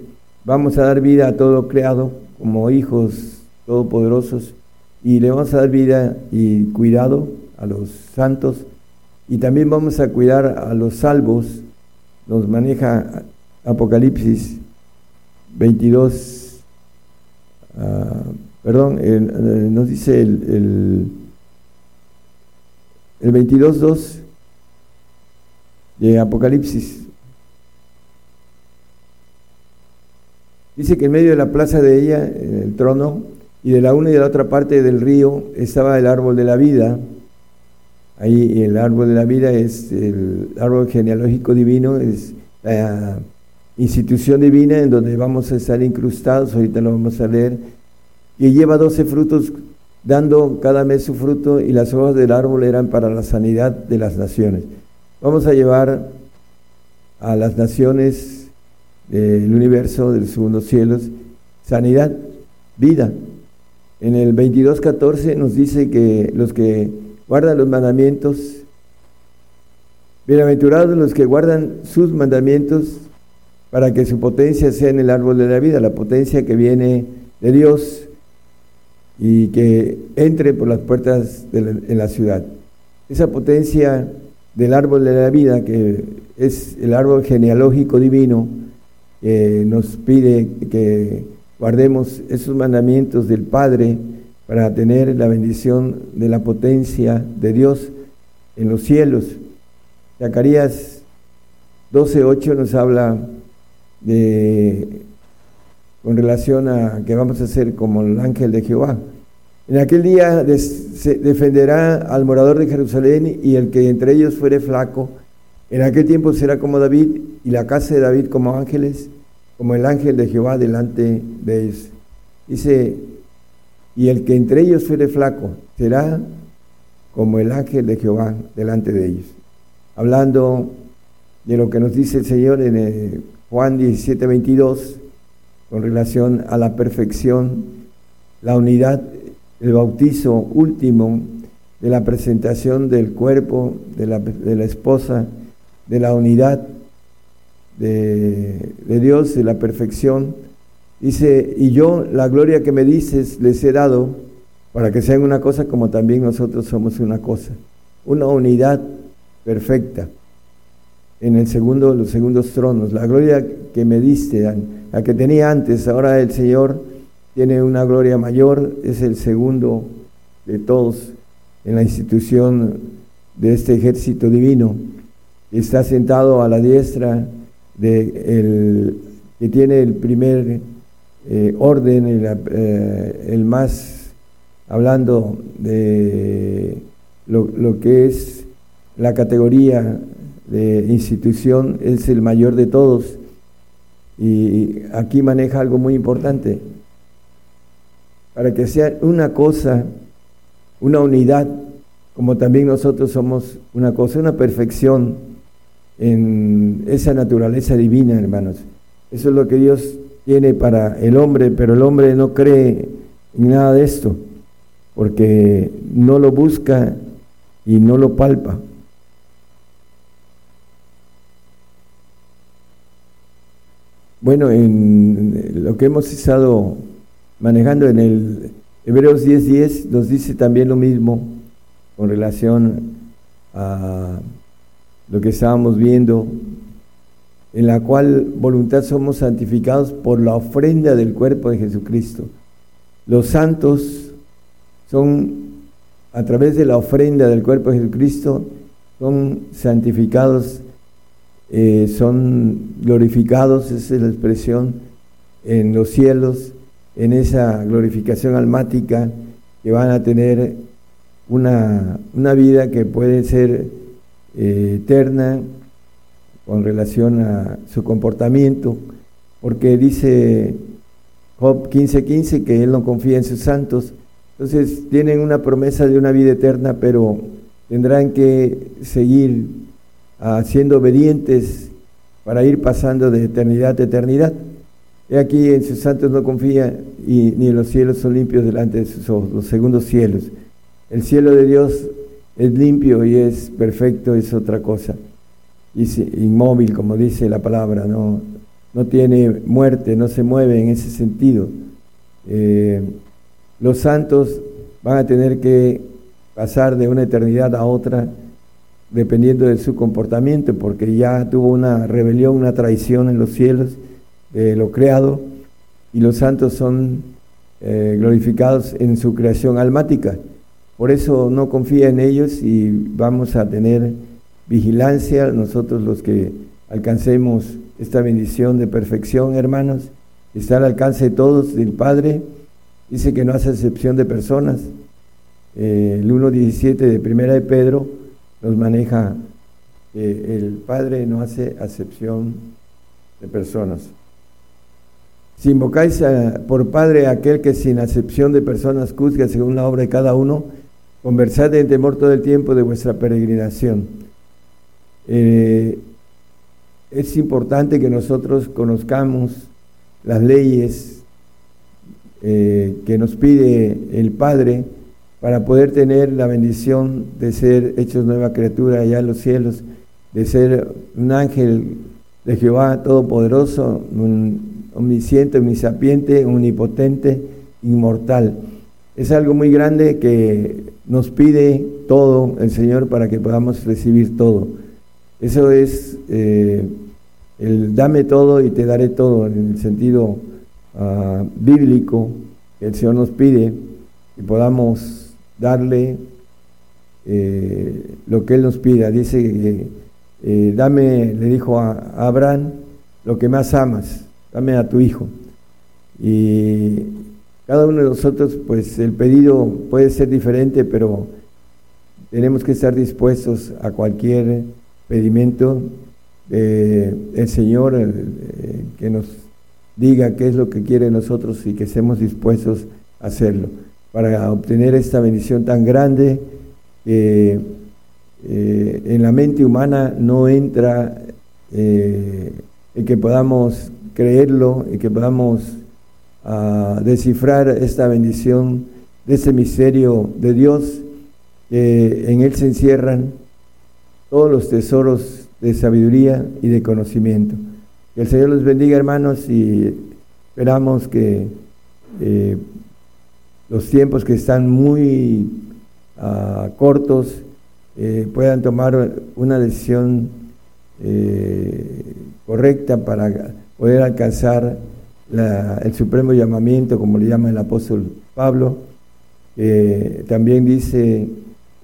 vamos a dar vida a todo creado como hijos todopoderosos y le vamos a dar vida y cuidado a los santos y también vamos a cuidar a los salvos. Nos maneja Apocalipsis 22 perdón, nos dice el, el 22.2 de Apocalipsis. Dice que en medio de la plaza de ella, el trono, y de la una y de la otra parte del río estaba el árbol de la vida. Ahí el árbol de la vida es el árbol genealógico divino, es la institución divina en donde vamos a estar incrustados, ahorita lo vamos a leer y lleva doce frutos, dando cada mes su fruto, y las hojas del árbol eran para la sanidad de las naciones. Vamos a llevar a las naciones del universo, de los segundos cielos, sanidad, vida. En el 22.14 nos dice que los que guardan los mandamientos, bienaventurados los que guardan sus mandamientos para que su potencia sea en el árbol de la vida, la potencia que viene de Dios y que entre por las puertas de la, ciudad. Esa potencia del árbol de la vida, que es el árbol genealógico divino, que nos pide que guardemos esos mandamientos del Padre para tener la bendición de la potencia de Dios en los cielos. Zacarías 12.8 nos habla de, con relación a que vamos a ser como el ángel de Jehová. En aquel día se defenderá al morador de Jerusalén y el que entre ellos fuere flaco. En aquel tiempo será como David y la casa de David como ángeles, como el ángel de Jehová delante de ellos. Dice, y el que entre ellos fuere flaco será como el ángel de Jehová delante de ellos. Hablando de lo que nos dice el Señor en eh, Juan 17, 22, con relación a la perfección, la unidad, el bautizo último de la presentación del cuerpo de la, de la esposa, de la unidad de, de Dios, de la perfección. Dice, y yo la gloria que me dices les he dado para que sean una cosa como también nosotros somos una cosa, una unidad perfecta en el segundo, los segundos tronos. La gloria que me diste, la que tenía antes, ahora el Señor tiene una gloria mayor, es el segundo de todos en la institución de este ejército divino. Está sentado a la diestra de el, que tiene el primer eh, orden, el, eh, el, más, hablando de lo que es la categoría de institución, es el mayor de todos. Y aquí maneja algo muy importante. Para que sea una cosa, una unidad, como también nosotros somos una cosa, una perfección en esa naturaleza divina, hermanos. Eso es lo que Dios tiene para el hombre, pero el hombre no cree en nada de esto, porque no lo busca y no lo palpa. Bueno, en lo que hemos estado manejando en el Hebreos 10:10 nos dice también lo mismo con relación a lo que estábamos viendo, en la cual voluntad somos santificados por la ofrenda del cuerpo de Jesucristo. Los santos son, a través de la ofrenda del cuerpo de Jesucristo, son santificados eh, son glorificados, esa es la expresión, en los cielos, en esa glorificación almática, que van a tener una, una vida que puede ser eh, eterna con relación a su comportamiento, porque dice Job 15:15 que él no confía en sus santos, entonces tienen una promesa de una vida eterna, pero tendrán que seguir siendo obedientes para ir pasando de eternidad a eternidad. He aquí en sus santos no confía y ni en los cielos son limpios delante de sus ojos, los segundos cielos. El cielo de Dios es limpio y es perfecto, es otra cosa. Es inmóvil, como dice la palabra, no, no tiene muerte, no se mueve en ese sentido. Eh, los santos van a tener que pasar de una eternidad a otra dependiendo de su comportamiento, porque ya tuvo una rebelión, una traición en los cielos de lo creado, y los santos son eh, glorificados en su creación almática. Por eso no confía en ellos y vamos a tener vigilancia nosotros los que alcancemos esta bendición de perfección, hermanos, está al alcance de todos, del Padre, dice que no hace excepción de personas. Eh, el 1.17 de Primera de Pedro, nos maneja que el Padre no hace acepción de personas. Si invocáis por Padre aquel que sin acepción de personas juzga según la obra de cada uno, conversad en temor todo el tiempo de vuestra peregrinación. Eh, es importante que nosotros conozcamos las leyes eh, que nos pide el Padre para poder tener la bendición de ser hechos nueva criatura allá en los cielos, de ser un ángel de Jehová Todopoderoso, omnisciente, omnisapiente, omnipotente, inmortal. Es algo muy grande que nos pide todo el Señor para que podamos recibir todo. Eso es eh, el dame todo y te daré todo en el sentido ah, bíblico que el Señor nos pide y podamos darle eh, lo que Él nos pida. Dice, eh, dame, le dijo a Abraham, lo que más amas, dame a tu hijo. Y cada uno de nosotros, pues el pedido puede ser diferente, pero tenemos que estar dispuestos a cualquier pedimento del Señor eh, que nos diga qué es lo que quiere nosotros y que estemos dispuestos a hacerlo para obtener esta bendición tan grande que eh, en la mente humana no entra eh, y que podamos creerlo y que podamos descifrar esta bendición de ese misterio de Dios, que en él se encierran todos los tesoros de sabiduría y de conocimiento. Que el Señor los bendiga, hermanos, y esperamos que eh, los tiempos que están muy ah, cortos eh, puedan tomar una decisión eh, correcta para poder alcanzar el supremo llamamiento, como le llama el apóstol Pablo. también dice,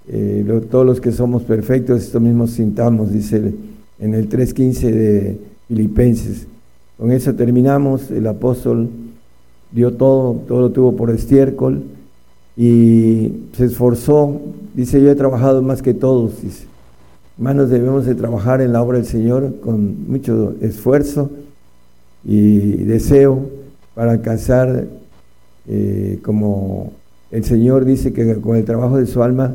eh, todos los que somos perfectos, esto mismo sintamos, dice en el 3.15 de Filipenses. Con eso terminamos, el apóstol dio todo, todo lo tuvo por estiércol y se esforzó, dice yo he trabajado más que todos, dice. Hermanos, debemos de trabajar en la obra del Señor con mucho esfuerzo y deseo para alcanzar, eh, como el Señor dice que con el trabajo de su alma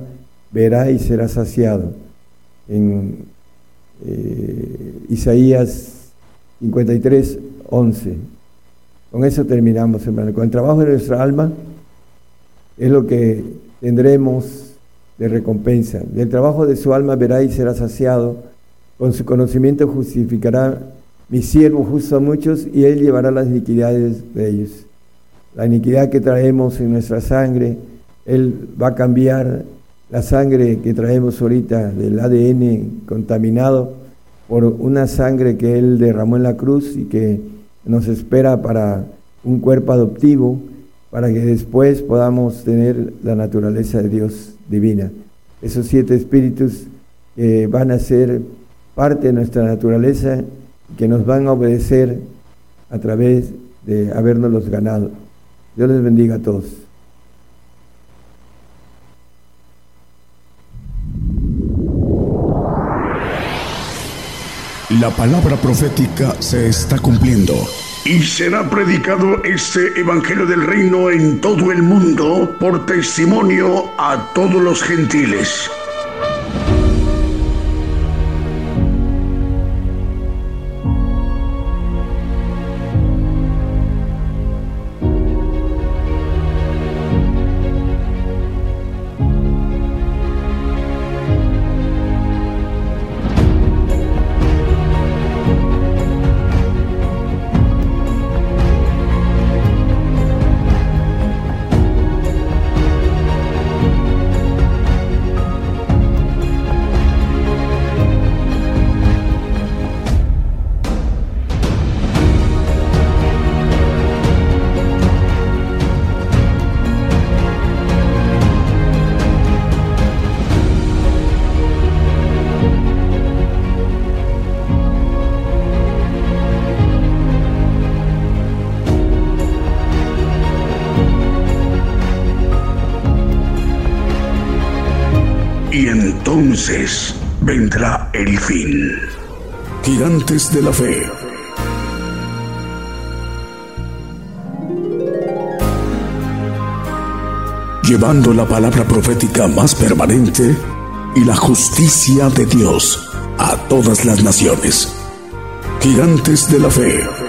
verá y será saciado. En eh, Isaías 53, 11. Con eso terminamos, hermano. Con el trabajo de nuestra alma es lo que tendremos de recompensa. Del trabajo de su alma verá y será saciado. Con su conocimiento justificará mi siervo justo a muchos y él llevará las iniquidades de ellos. La iniquidad que traemos en nuestra sangre, él va a cambiar la sangre que traemos ahorita del ADN contaminado por una sangre que él derramó en la cruz y que nos espera para un cuerpo adoptivo, para que después podamos tener la naturaleza de Dios divina. Esos siete espíritus que van a ser parte de nuestra naturaleza, que nos van a obedecer a través de habernos los ganado. Dios les bendiga a todos. La palabra profética se está cumpliendo. Y será predicado este Evangelio del Reino en todo el mundo por testimonio a todos los gentiles. Entonces vendrá el fin. Gigantes de la fe. Llevando la palabra profética más permanente y la justicia de Dios a todas las naciones. Gigantes de la fe.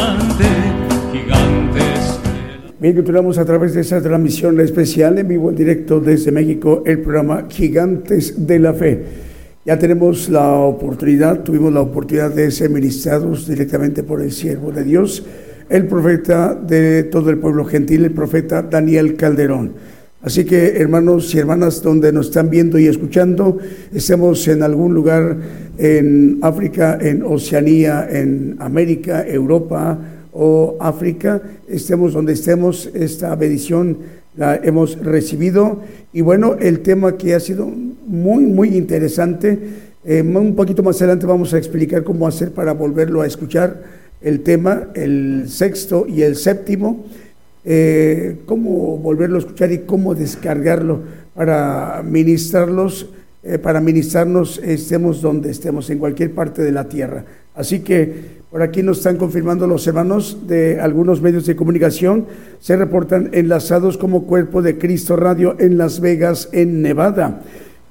Bien, continuamos a través de esa transmisión especial en vivo, en directo desde México, el programa Gigantes de la Fe. Ya tenemos la oportunidad, tuvimos la oportunidad de ser ministrados directamente por el siervo de Dios, el profeta de todo el pueblo gentil, el profeta Daniel Calderón. Así que hermanos y hermanas, donde nos están viendo y escuchando, estemos en algún lugar en África, en Oceanía, en América, Europa o África, estemos donde estemos, esta bendición la hemos recibido. Y bueno, el tema que ha sido muy, muy interesante, eh, un poquito más adelante vamos a explicar cómo hacer para volverlo a escuchar el tema, el sexto y el séptimo, eh, cómo volverlo a escuchar y cómo descargarlo para ministrarlos, eh, para ministrarnos estemos donde estemos, en cualquier parte de la tierra. Así que por aquí nos están confirmando los hermanos de algunos medios de comunicación. Se reportan enlazados como Cuerpo de Cristo Radio en Las Vegas, en Nevada.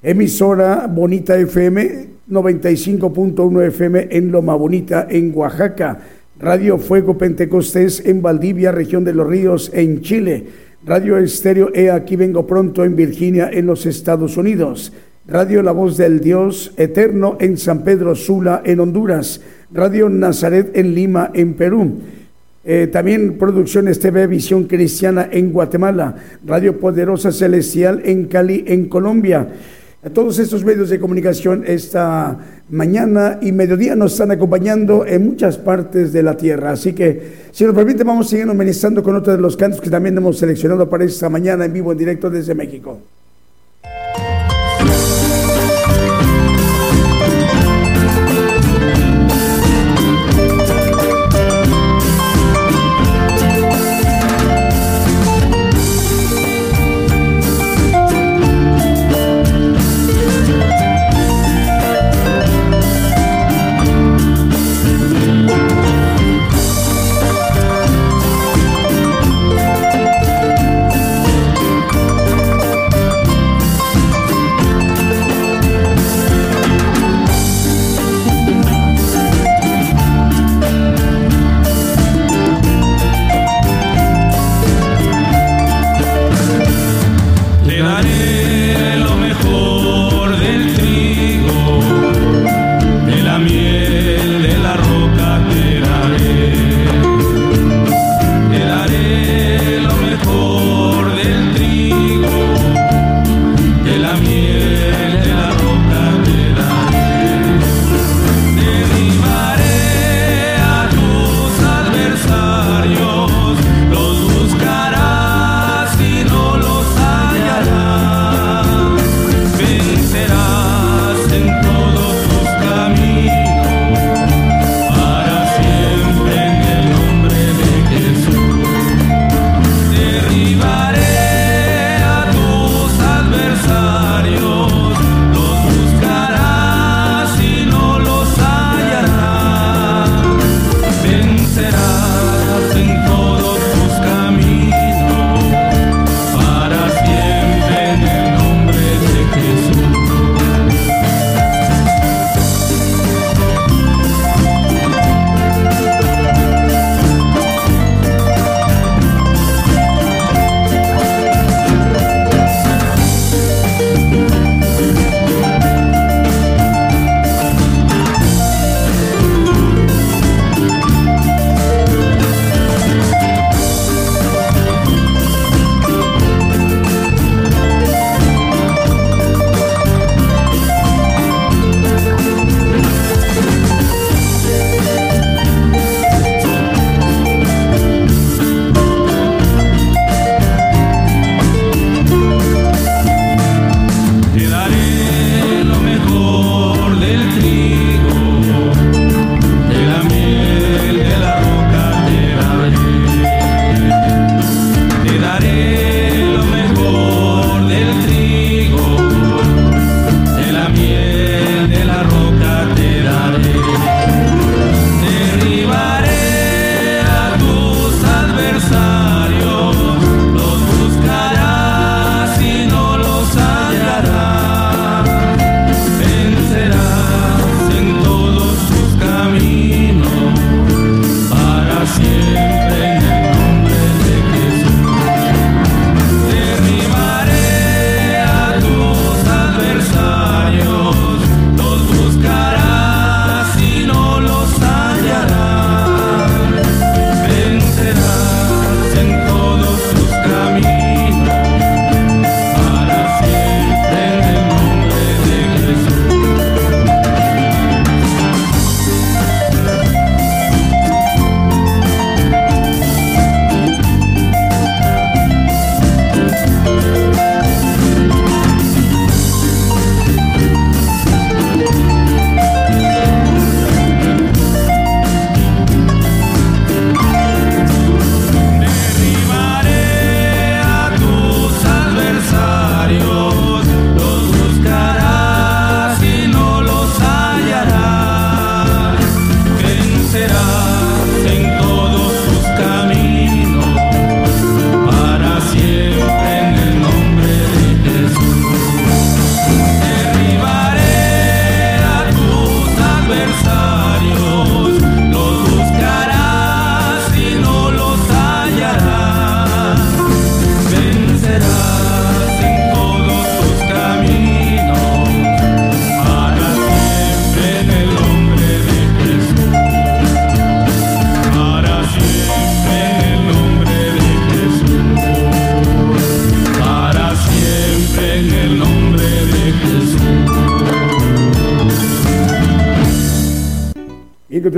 Emisora Bonita FM 95.1 FM en Loma Bonita, en Oaxaca. Radio Fuego Pentecostés en Valdivia, región de los Ríos, en Chile. Radio Estéreo E Aquí Vengo Pronto en Virginia, en los Estados Unidos. Radio La Voz del Dios Eterno en San Pedro Sula, en Honduras. Radio Nazaret en Lima, en Perú. Eh, también Producciones TV Visión Cristiana en Guatemala. Radio Poderosa Celestial en Cali, en Colombia. A todos estos medios de comunicación esta mañana y mediodía nos están acompañando en muchas partes de la tierra. Así que, si nos permite, vamos a seguir ministrando con otro de los cantos que también hemos seleccionado para esta mañana en vivo, en directo desde México.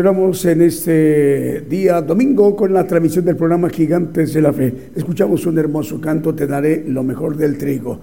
Continuamos en este día domingo con la transmisión del programa Gigantes de la Fe. Escuchamos un hermoso canto, Te daré lo mejor del trigo.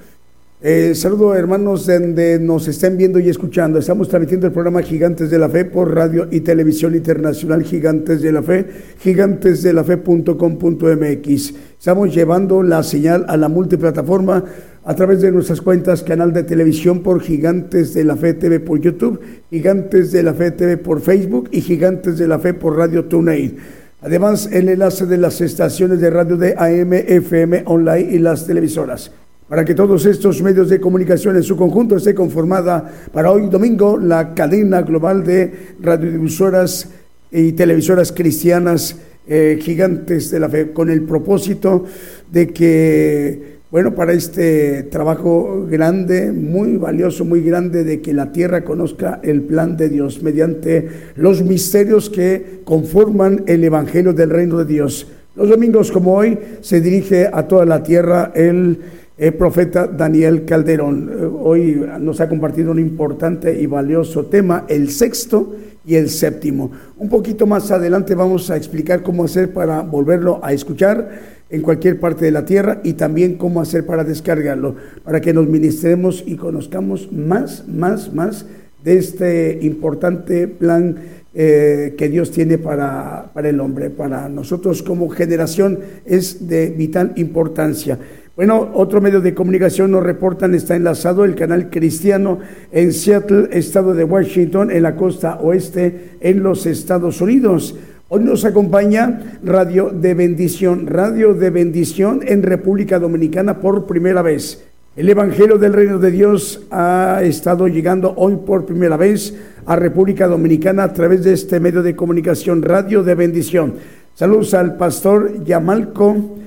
Eh, saludo hermanos donde nos estén viendo y escuchando. Estamos transmitiendo el programa Gigantes de la Fe por radio y televisión internacional Gigantes de la Fe, gigantesdelafe.com.mx. Estamos llevando la señal a la multiplataforma a través de nuestras cuentas, canal de televisión por Gigantes de la Fe TV por YouTube, Gigantes de la Fe TV por Facebook y Gigantes de la Fe por Radio TuneIn. Además, el enlace de las estaciones de radio de AM, FM, online y las televisoras para que todos estos medios de comunicación en su conjunto esté conformada para hoy domingo la cadena global de radiodifusoras y televisoras cristianas eh, gigantes de la fe, con el propósito de que, bueno, para este trabajo grande, muy valioso, muy grande, de que la tierra conozca el plan de Dios mediante los misterios que conforman el Evangelio del Reino de Dios. Los domingos como hoy se dirige a toda la tierra el el profeta Daniel Calderón. Eh, hoy nos ha compartido un importante y valioso tema, el sexto y el séptimo. Un poquito más adelante vamos a explicar cómo hacer para volverlo a escuchar en cualquier parte de la tierra y también cómo hacer para descargarlo, para que nos ministremos y conozcamos más, más, más de este importante plan eh, que Dios tiene para, para el hombre. Para nosotros como generación es de vital importancia. Bueno, otro medio de comunicación nos reportan, está enlazado el canal cristiano en Seattle, estado de Washington, en la costa oeste, en los Estados Unidos. Hoy nos acompaña Radio de Bendición, Radio de Bendición en República Dominicana por primera vez. El Evangelio del Reino de Dios ha estado llegando hoy por primera vez a República Dominicana a través de este medio de comunicación, Radio de Bendición. Saludos al pastor Yamalco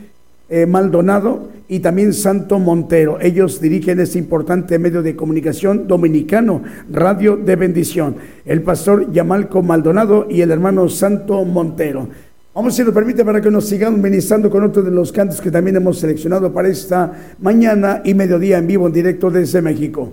eh, Maldonado y también Santo Montero. Ellos dirigen este importante medio de comunicación dominicano, Radio de Bendición. El pastor Yamalco Maldonado y el hermano Santo Montero. Vamos, si nos permite, para que nos sigamos ministrando con otro de los cantos que también hemos seleccionado para esta mañana y mediodía en vivo, en directo desde México.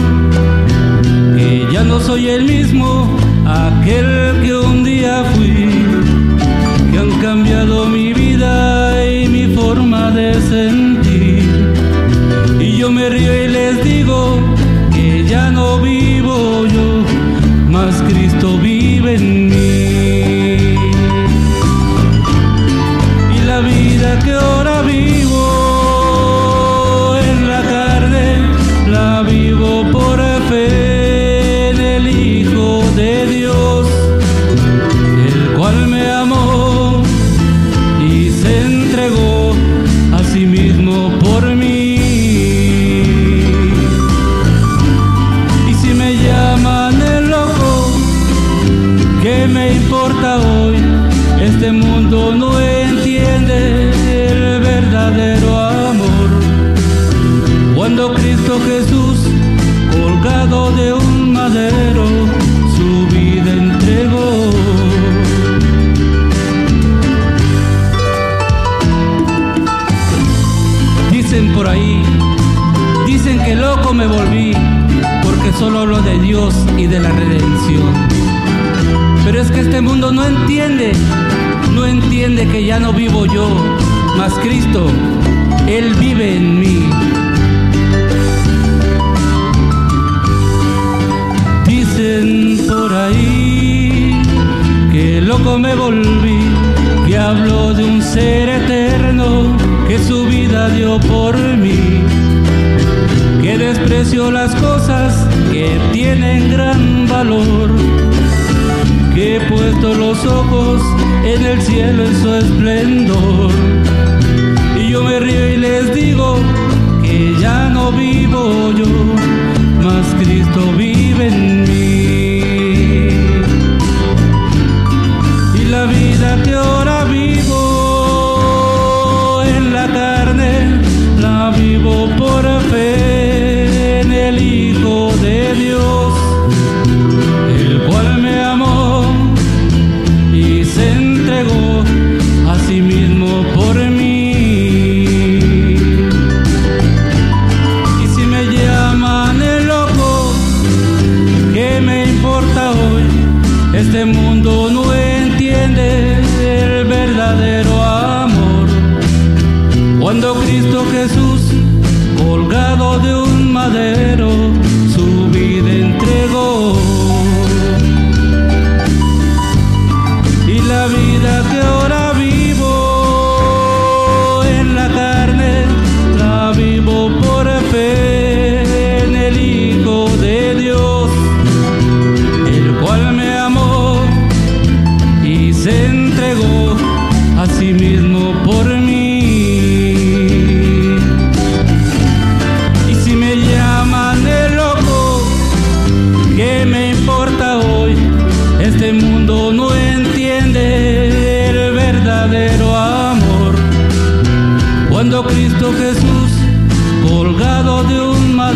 no soy el mismo, aquel que un día fui, que han cambiado mi vida y mi forma de sentir. De la redención. Pero es que este mundo no entiende, no entiende que ya no vivo yo, mas Cristo, Él vive en mí. Dicen por ahí que loco me volví, que hablo de un ser eterno que su vida dio por mí que desprecio las cosas que tienen gran valor, que he puesto los ojos en el cielo en su esplendor. Y yo me río y les digo que ya no vivo yo, mas Cristo vive en mí.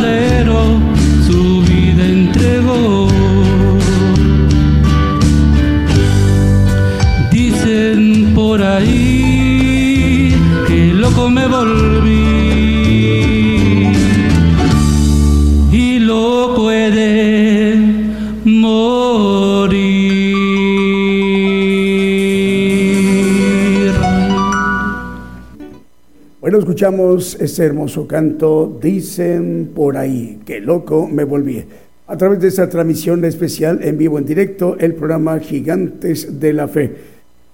De escuchamos ese hermoso canto, dicen por ahí, que loco me volví. A través de esta transmisión especial en vivo, en directo, el programa Gigantes de la Fe.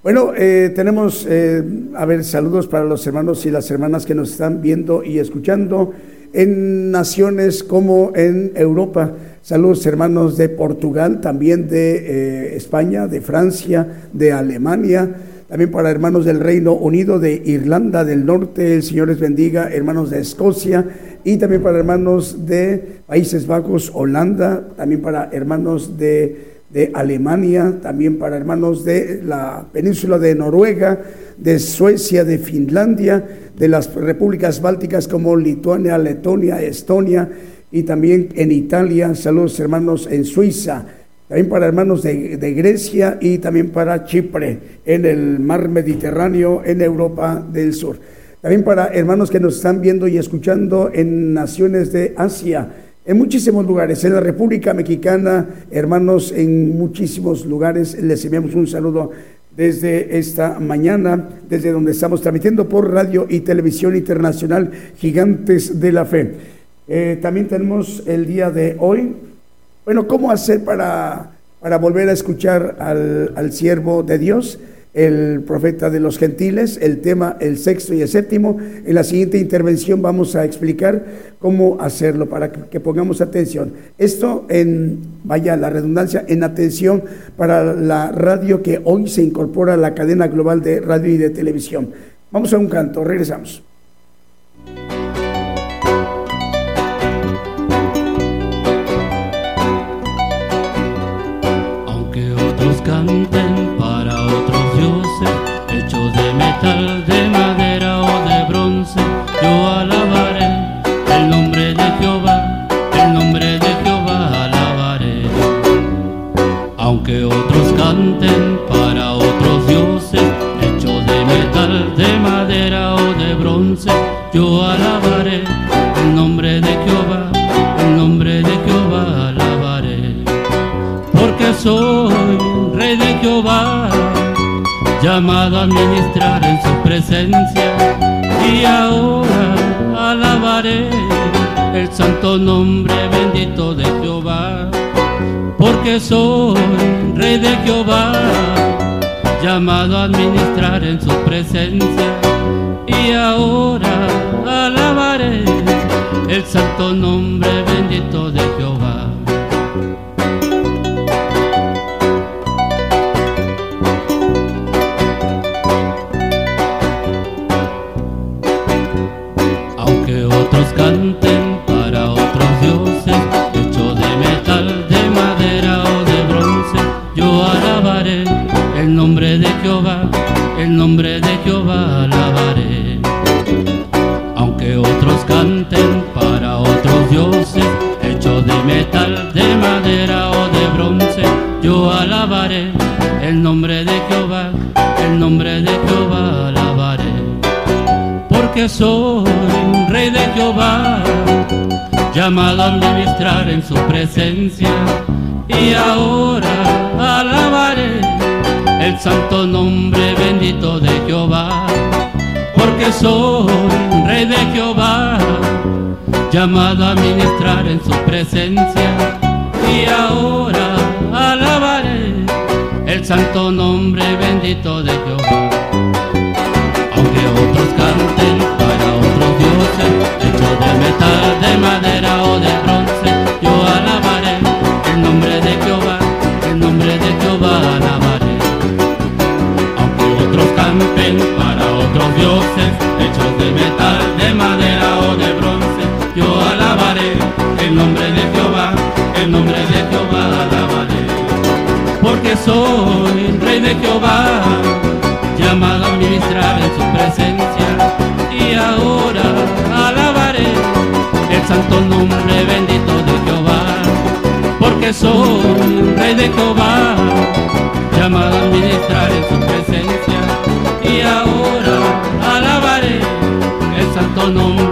Bueno, eh, tenemos, eh, a ver, saludos para los hermanos y las hermanas que nos están viendo y escuchando en naciones como en Europa. Saludos hermanos de Portugal, también de eh, España, de Francia, de Alemania, también para hermanos del Reino Unido, de Irlanda del Norte, el Señor les bendiga, hermanos de Escocia y también para hermanos de Países Bajos, Holanda, también para hermanos de, de Alemania, también para hermanos de la península de Noruega, de Suecia, de Finlandia, de las repúblicas bálticas como Lituania, Letonia, Estonia y también en Italia. Saludos hermanos en Suiza también para hermanos de, Grecia y también para Chipre, en el mar Mediterráneo, en Europa del Sur. También para hermanos que nos están viendo y escuchando en naciones de Asia, en muchísimos lugares, en la República Mexicana, hermanos en muchísimos lugares, les enviamos un saludo desde esta mañana, desde donde estamos transmitiendo por radio y televisión internacional Gigantes de la Fe. Eh, también tenemos el día de hoy, bueno, ¿cómo hacer para, para volver a escuchar al, al, siervo de Dios, el profeta de los gentiles? El tema, el sexto y el séptimo. En la siguiente intervención vamos a explicar cómo hacerlo para que, pongamos atención. Esto en, vaya la redundancia, en atención para la radio que hoy se incorpora a la cadena global de radio y de televisión. Vamos a un canto, regresamos. Llamado a ministrar en su presencia, y ahora alabaré el santo nombre bendito de Jehová, porque soy rey de Jehová, llamado a ministrar en su presencia, y ahora alabaré el santo nombre bendito de Jehová. El nombre de Jehová, el nombre de Jehová alabaré. Porque soy un rey de Jehová, llamado a ministrar en su presencia, y ahora alabaré el santo nombre bendito de Jehová, porque soy un rey de Jehová, llamado a ministrar en su presencia, y ahora santo nombre bendito de Jehová aunque otros canten para otros dioses, hechos de metal, de madera o de bronce, yo alabaré el nombre de Jehová, el nombre de Jehová alabaré. Aunque otros canten para otros dioses, hechos de metal, de madera Jehová, llamado a ministrar en su presencia. Y ahora alabaré el santo nombre bendito de Jehová porque soy rey de Jehová llamado a ministrar en su presencia. Y ahora alabaré el santo nombre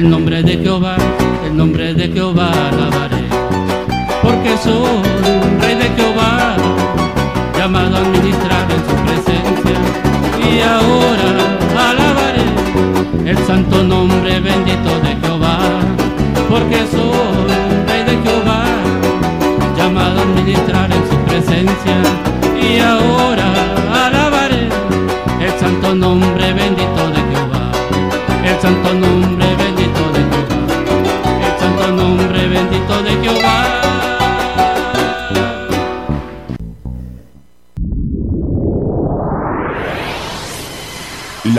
el nombre de Jehová, el nombre de Jehová alabaré. Porque soy rey de Jehová, llamado a ministrar en su presencia, y ahora alabaré el santo nombre bendito de Jehová porque soy rey de Jehová, llamado a ministrar en su presencia, y ahora